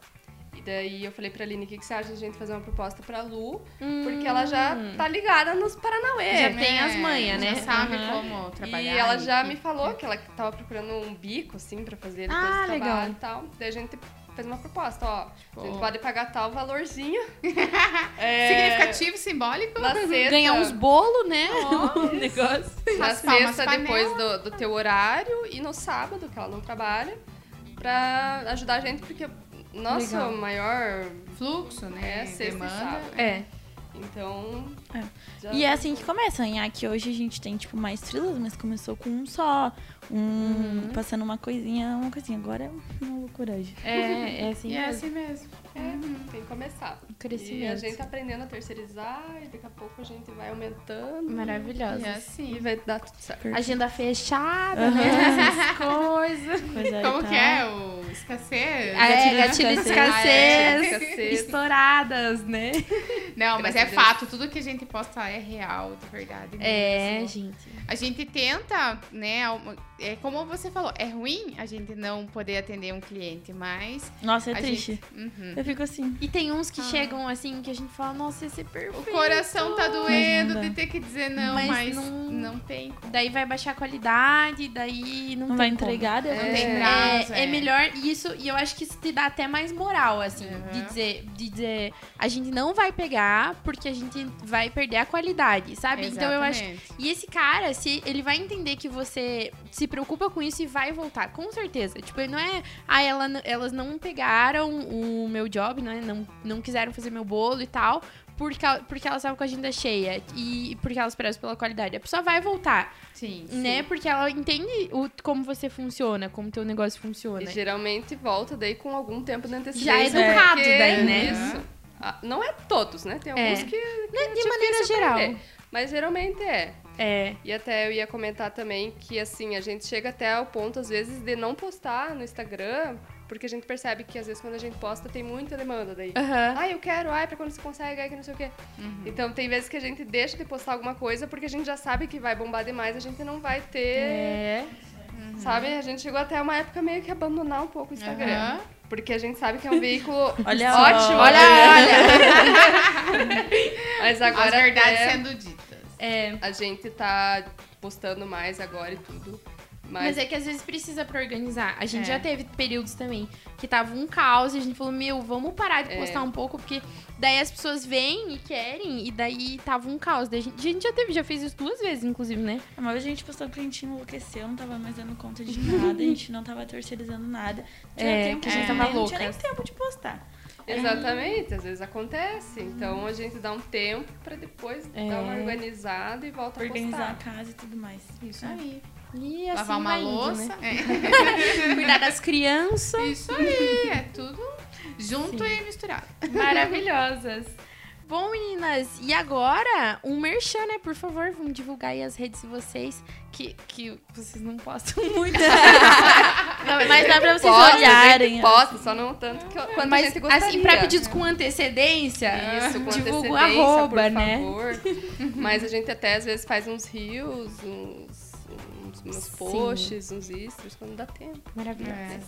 E daí eu falei pra Aline, o que, que você acha de a gente fazer uma proposta pra Lu? Porque ela já tá ligada nos Paranauê. Hum. Já tem as manhas, né? Já sabe Aham. como trabalhar. E ela já em me falou que ela tava procurando um bico, assim, pra fazer depois Ah, do legal. trabalho e tal. Daí a gente fez uma proposta, ó. A gente pode pagar tal valorzinho. é, Significativo, simbólico. Na sexta. Ganhar uns bolos, né? o negócio. Na sexta, depois do, do teu horário. E no sábado, que ela não trabalha. Pra ajudar a gente, porque nosso Legal. maior Fluxo, né? é sexta sábado. É. Então. É. já- E é assim que começa. Em que hoje a gente tem, tipo, mais trilhas, mas começou com um só. Um. Uhum. Passando uma coisinha, uma coisinha. Agora é uma loucuragem. É, é assim E é mesmo. assim mesmo. É, tem que começar. E a Crescimento. gente tá aprendendo a terceirizar e daqui a pouco a gente vai aumentando. Maravilhosa. E é E assim. vai dar tudo certo. Agenda fechada, né? Essas coisas. Pois é, Como tá. que é? O escassez? Ah, é, de gatilho de escassez. É. Estouradas, né? Não, mas Graças é a fato. Tudo que a gente posta é real, de verdade. É, mesmo. gente. A gente tenta, né? É como você falou, é ruim a gente não poder atender um cliente, mas. Nossa, é a triste. gente- Uhum. Eu fico assim. E tem uns que chegam assim, que a gente fala, nossa, esse é O perfeito. coração tá doendo de ter que dizer não, Mas mas, não- não, tem como. Daí vai baixar a qualidade, daí não, Não tem vai como. entregar, Deus Não não tem prazo. É, é é. melhor isso, e eu acho que isso te dá até mais moral, assim, Uhum. de, dizer, de dizer, a gente não vai pegar porque a gente vai perder a qualidade, sabe? Então eu acho. Exatamente. E esse cara, se ele vai entender que você se preocupa com isso e vai voltar, com certeza. Tipo, não é, ah, ela, elas não pegaram o meu job, né? Não, não quiseram fazer meu bolo e tal. Porque, porque elas estavam com a agenda cheia e porque elas prezam pela qualidade. A pessoa vai voltar, Sim. né? Porque ela entende o, como você funciona, como teu negócio funciona. E geralmente volta daí com algum tempo de antecedência. Já é educado porque- daí, né? Isso. Ah, Não é todos, né? Tem É. alguns que, que é de maneira difícil geral. aprender, Mas geralmente é. É. E até eu ia comentar também que, assim, a gente chega até ao ponto, às vezes, de não postar no Instagram, porque a gente percebe que, às vezes, quando a gente posta, tem muita demanda daí. Aham. Ah, eu quero, ai, pra quando você consegue, ai, que não sei o quê. Então, tem vezes que a gente deixa de postar alguma coisa porque a gente já sabe que vai bombar demais, a gente não vai ter, É. sabe? A gente chegou até uma época meio que abandonar um pouco o Instagram. Porque a gente sabe que é um veículo Olha, ótimo. olha, Mas As agora verdades até sendo ditas. É. a gente tá postando mais agora e tudo. Mas Mas, é que às vezes precisa pra organizar. A gente É. já teve períodos também que tava um caos e a gente falou, meu, vamos parar de É. postar um pouco, porque daí as pessoas vêm e querem, e daí tava um caos. Daí a gente, a gente já teve, já fez isso duas vezes, inclusive, né? Uma vez a gente postou que a gente enlouqueceu, não tava mais dando conta de nada, a gente não tava terceirizando nada. Tinha É, tempo que a gente de- tava Não tinha nem tempo de postar. Exatamente, às vezes acontece. Então a gente dá um tempo pra depois É. dar uma organizada e volta Organizar a a postar. casa e tudo mais. Isso aí. E assim Lavar uma vai indo, louça. né? é. Cuidar das crianças. Isso aí. É tudo junto e misturado. Maravilhosas. Bom, meninas, e agora um merchan, né? Por favor, vamos divulgar aí as redes de vocês, que, que vocês não postam muito. Mas dá pra vocês Posta, a olharem. gente posta, só não tanto que, quanto a Mas, gente gostaria. assim, pra pedidos com antecedência, Isso, com divulga antecedência, arroba, por né? favor. Mas a gente até às vezes faz uns rios, uns, uns, uns Sim. posts, uns extras, quando dá tempo. Maravilhosa. É.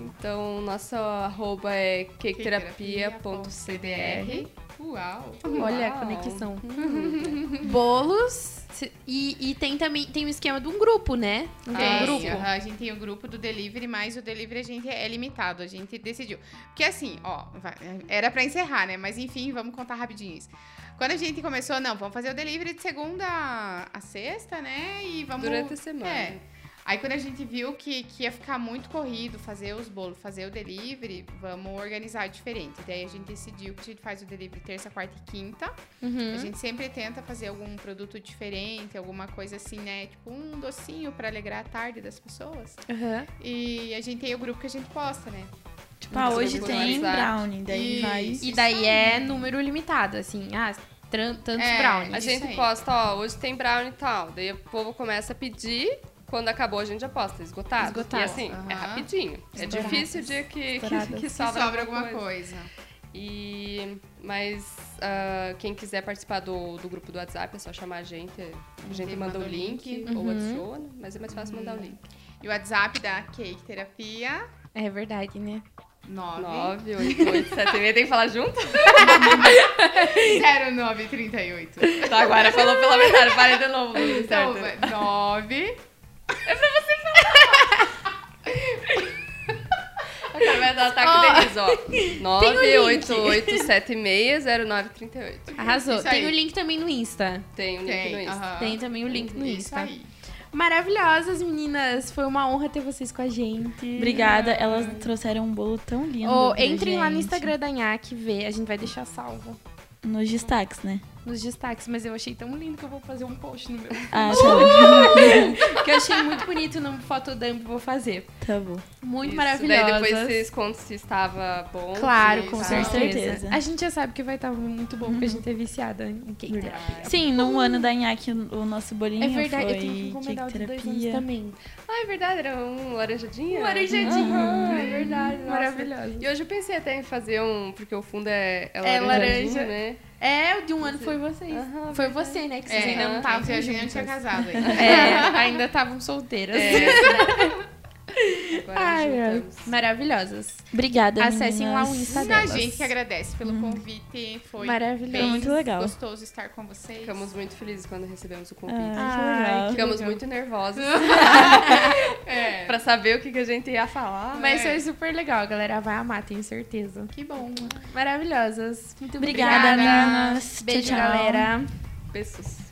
Então, nosso arroba é caketerapia.cdr. Uau. Olha a Uau. conexão. Bolos. se- E, e tem também tem o esquema de um grupo, né? Não tem um Tem, grupo? aham, a gente tem o grupo do delivery, mas o delivery a gente é limitado, a gente decidiu. Porque assim, ó, vai- era pra encerrar, né? Mas enfim, vamos contar rapidinho isso. Quando a gente começou, não, vamos fazer o delivery de segunda a sexta, né? E vamos. Durante a semana. É. Aí quando a gente viu que, que ia ficar muito corrido fazer os bolos, fazer o delivery, vamos organizar diferente. Daí a gente decidiu que a gente faz o delivery terça, quarta e quinta. Uhum. A gente sempre tenta fazer algum produto diferente, alguma coisa assim, né? Tipo um docinho pra alegrar a tarde das pessoas. Aham. E a gente tem o grupo que a gente posta, né? Tipo, ah, hoje tem brownie, daí Isso. vai. E daí é número limitado, assim. Ah, tantos É, brownies. A gente posta, ó, hoje tem brownie e tal. Daí o povo começa a pedir. Quando acabou, a gente já posta, esgotado. Esgotado. E assim, é Aham. rapidinho. É Estouradas. difícil o dia que, que, que Que sobra, sobra alguma coisa. E, mas ah, quem quiser participar do, do grupo do WhatsApp é só chamar a gente. A gente Ele manda o manda o link, link. ou Uhum. adiciona, mas é mais fácil mandar o link. E o WhatsApp da Cake Terapia, É verdade, né? 9 98876. Tem que falar junto? 0938. Tá, agora falou pela metade. Parei de novo. Então, certo. 9 Agora vai dar ataque de Denise, ó. 988760938. Arrasou. Isso Tem aí. o link também no Insta. Tem o link no tem. Insta. aham. Tem também o link no Isso Insta. aí. Maravilhosas, meninas. Foi uma honra ter vocês com a gente. Obrigada, elas trouxeram um bolo tão lindo. Pra entrem lá no gente. Instagram da Nhaque vê. A gente vai deixar salvo Nos destaques, né? Nos destaques. Mas eu achei tão lindo que eu vou fazer um post no meu. Ah, tá bom. que eu achei muito bonito no fotodump. Vou fazer. tá bom. Muito. Daí depois vocês contam se estava bom. Claro, com certeza. certeza. A gente já sabe que vai estar muito bom, porque a gente é viciada em cake Verdade. terapia. Sim, no ano da Inhaque, o nosso bolinho É verdade, foi eu tenho que encomendar o de dois anos terapia. também. Ah, é verdade, era um laranjadinho. Um laranjadinho. Aham, é verdade. nossa. Maravilhoso. E hoje eu pensei até em fazer um, porque o fundo é, é É laranja. né? É, o de um ano foi vocês. Foi você, né? Que vocês É, ainda não estavam a gente não tinha casado ainda. É, ainda estavam solteiras. É. Agora Ai. Maravilhosas. Obrigada, Acessem lá o meninas. Insta A delas. gente que agradece pelo convite. Foi Maravilhoso. Muito legal. gostoso estar com vocês. Ficamos muito felizes quando recebemos o convite. Ah, Ai, Ficamos legal. muito nervosos É, pra saber o que, que a gente ia falar. Mas É. foi super legal, a galera vai amar, tenho certeza. que bom. Maravilhosas. Muito Obrigada, obrigada. meninas. Beijo, Tchau, tchau. galera. Beijos.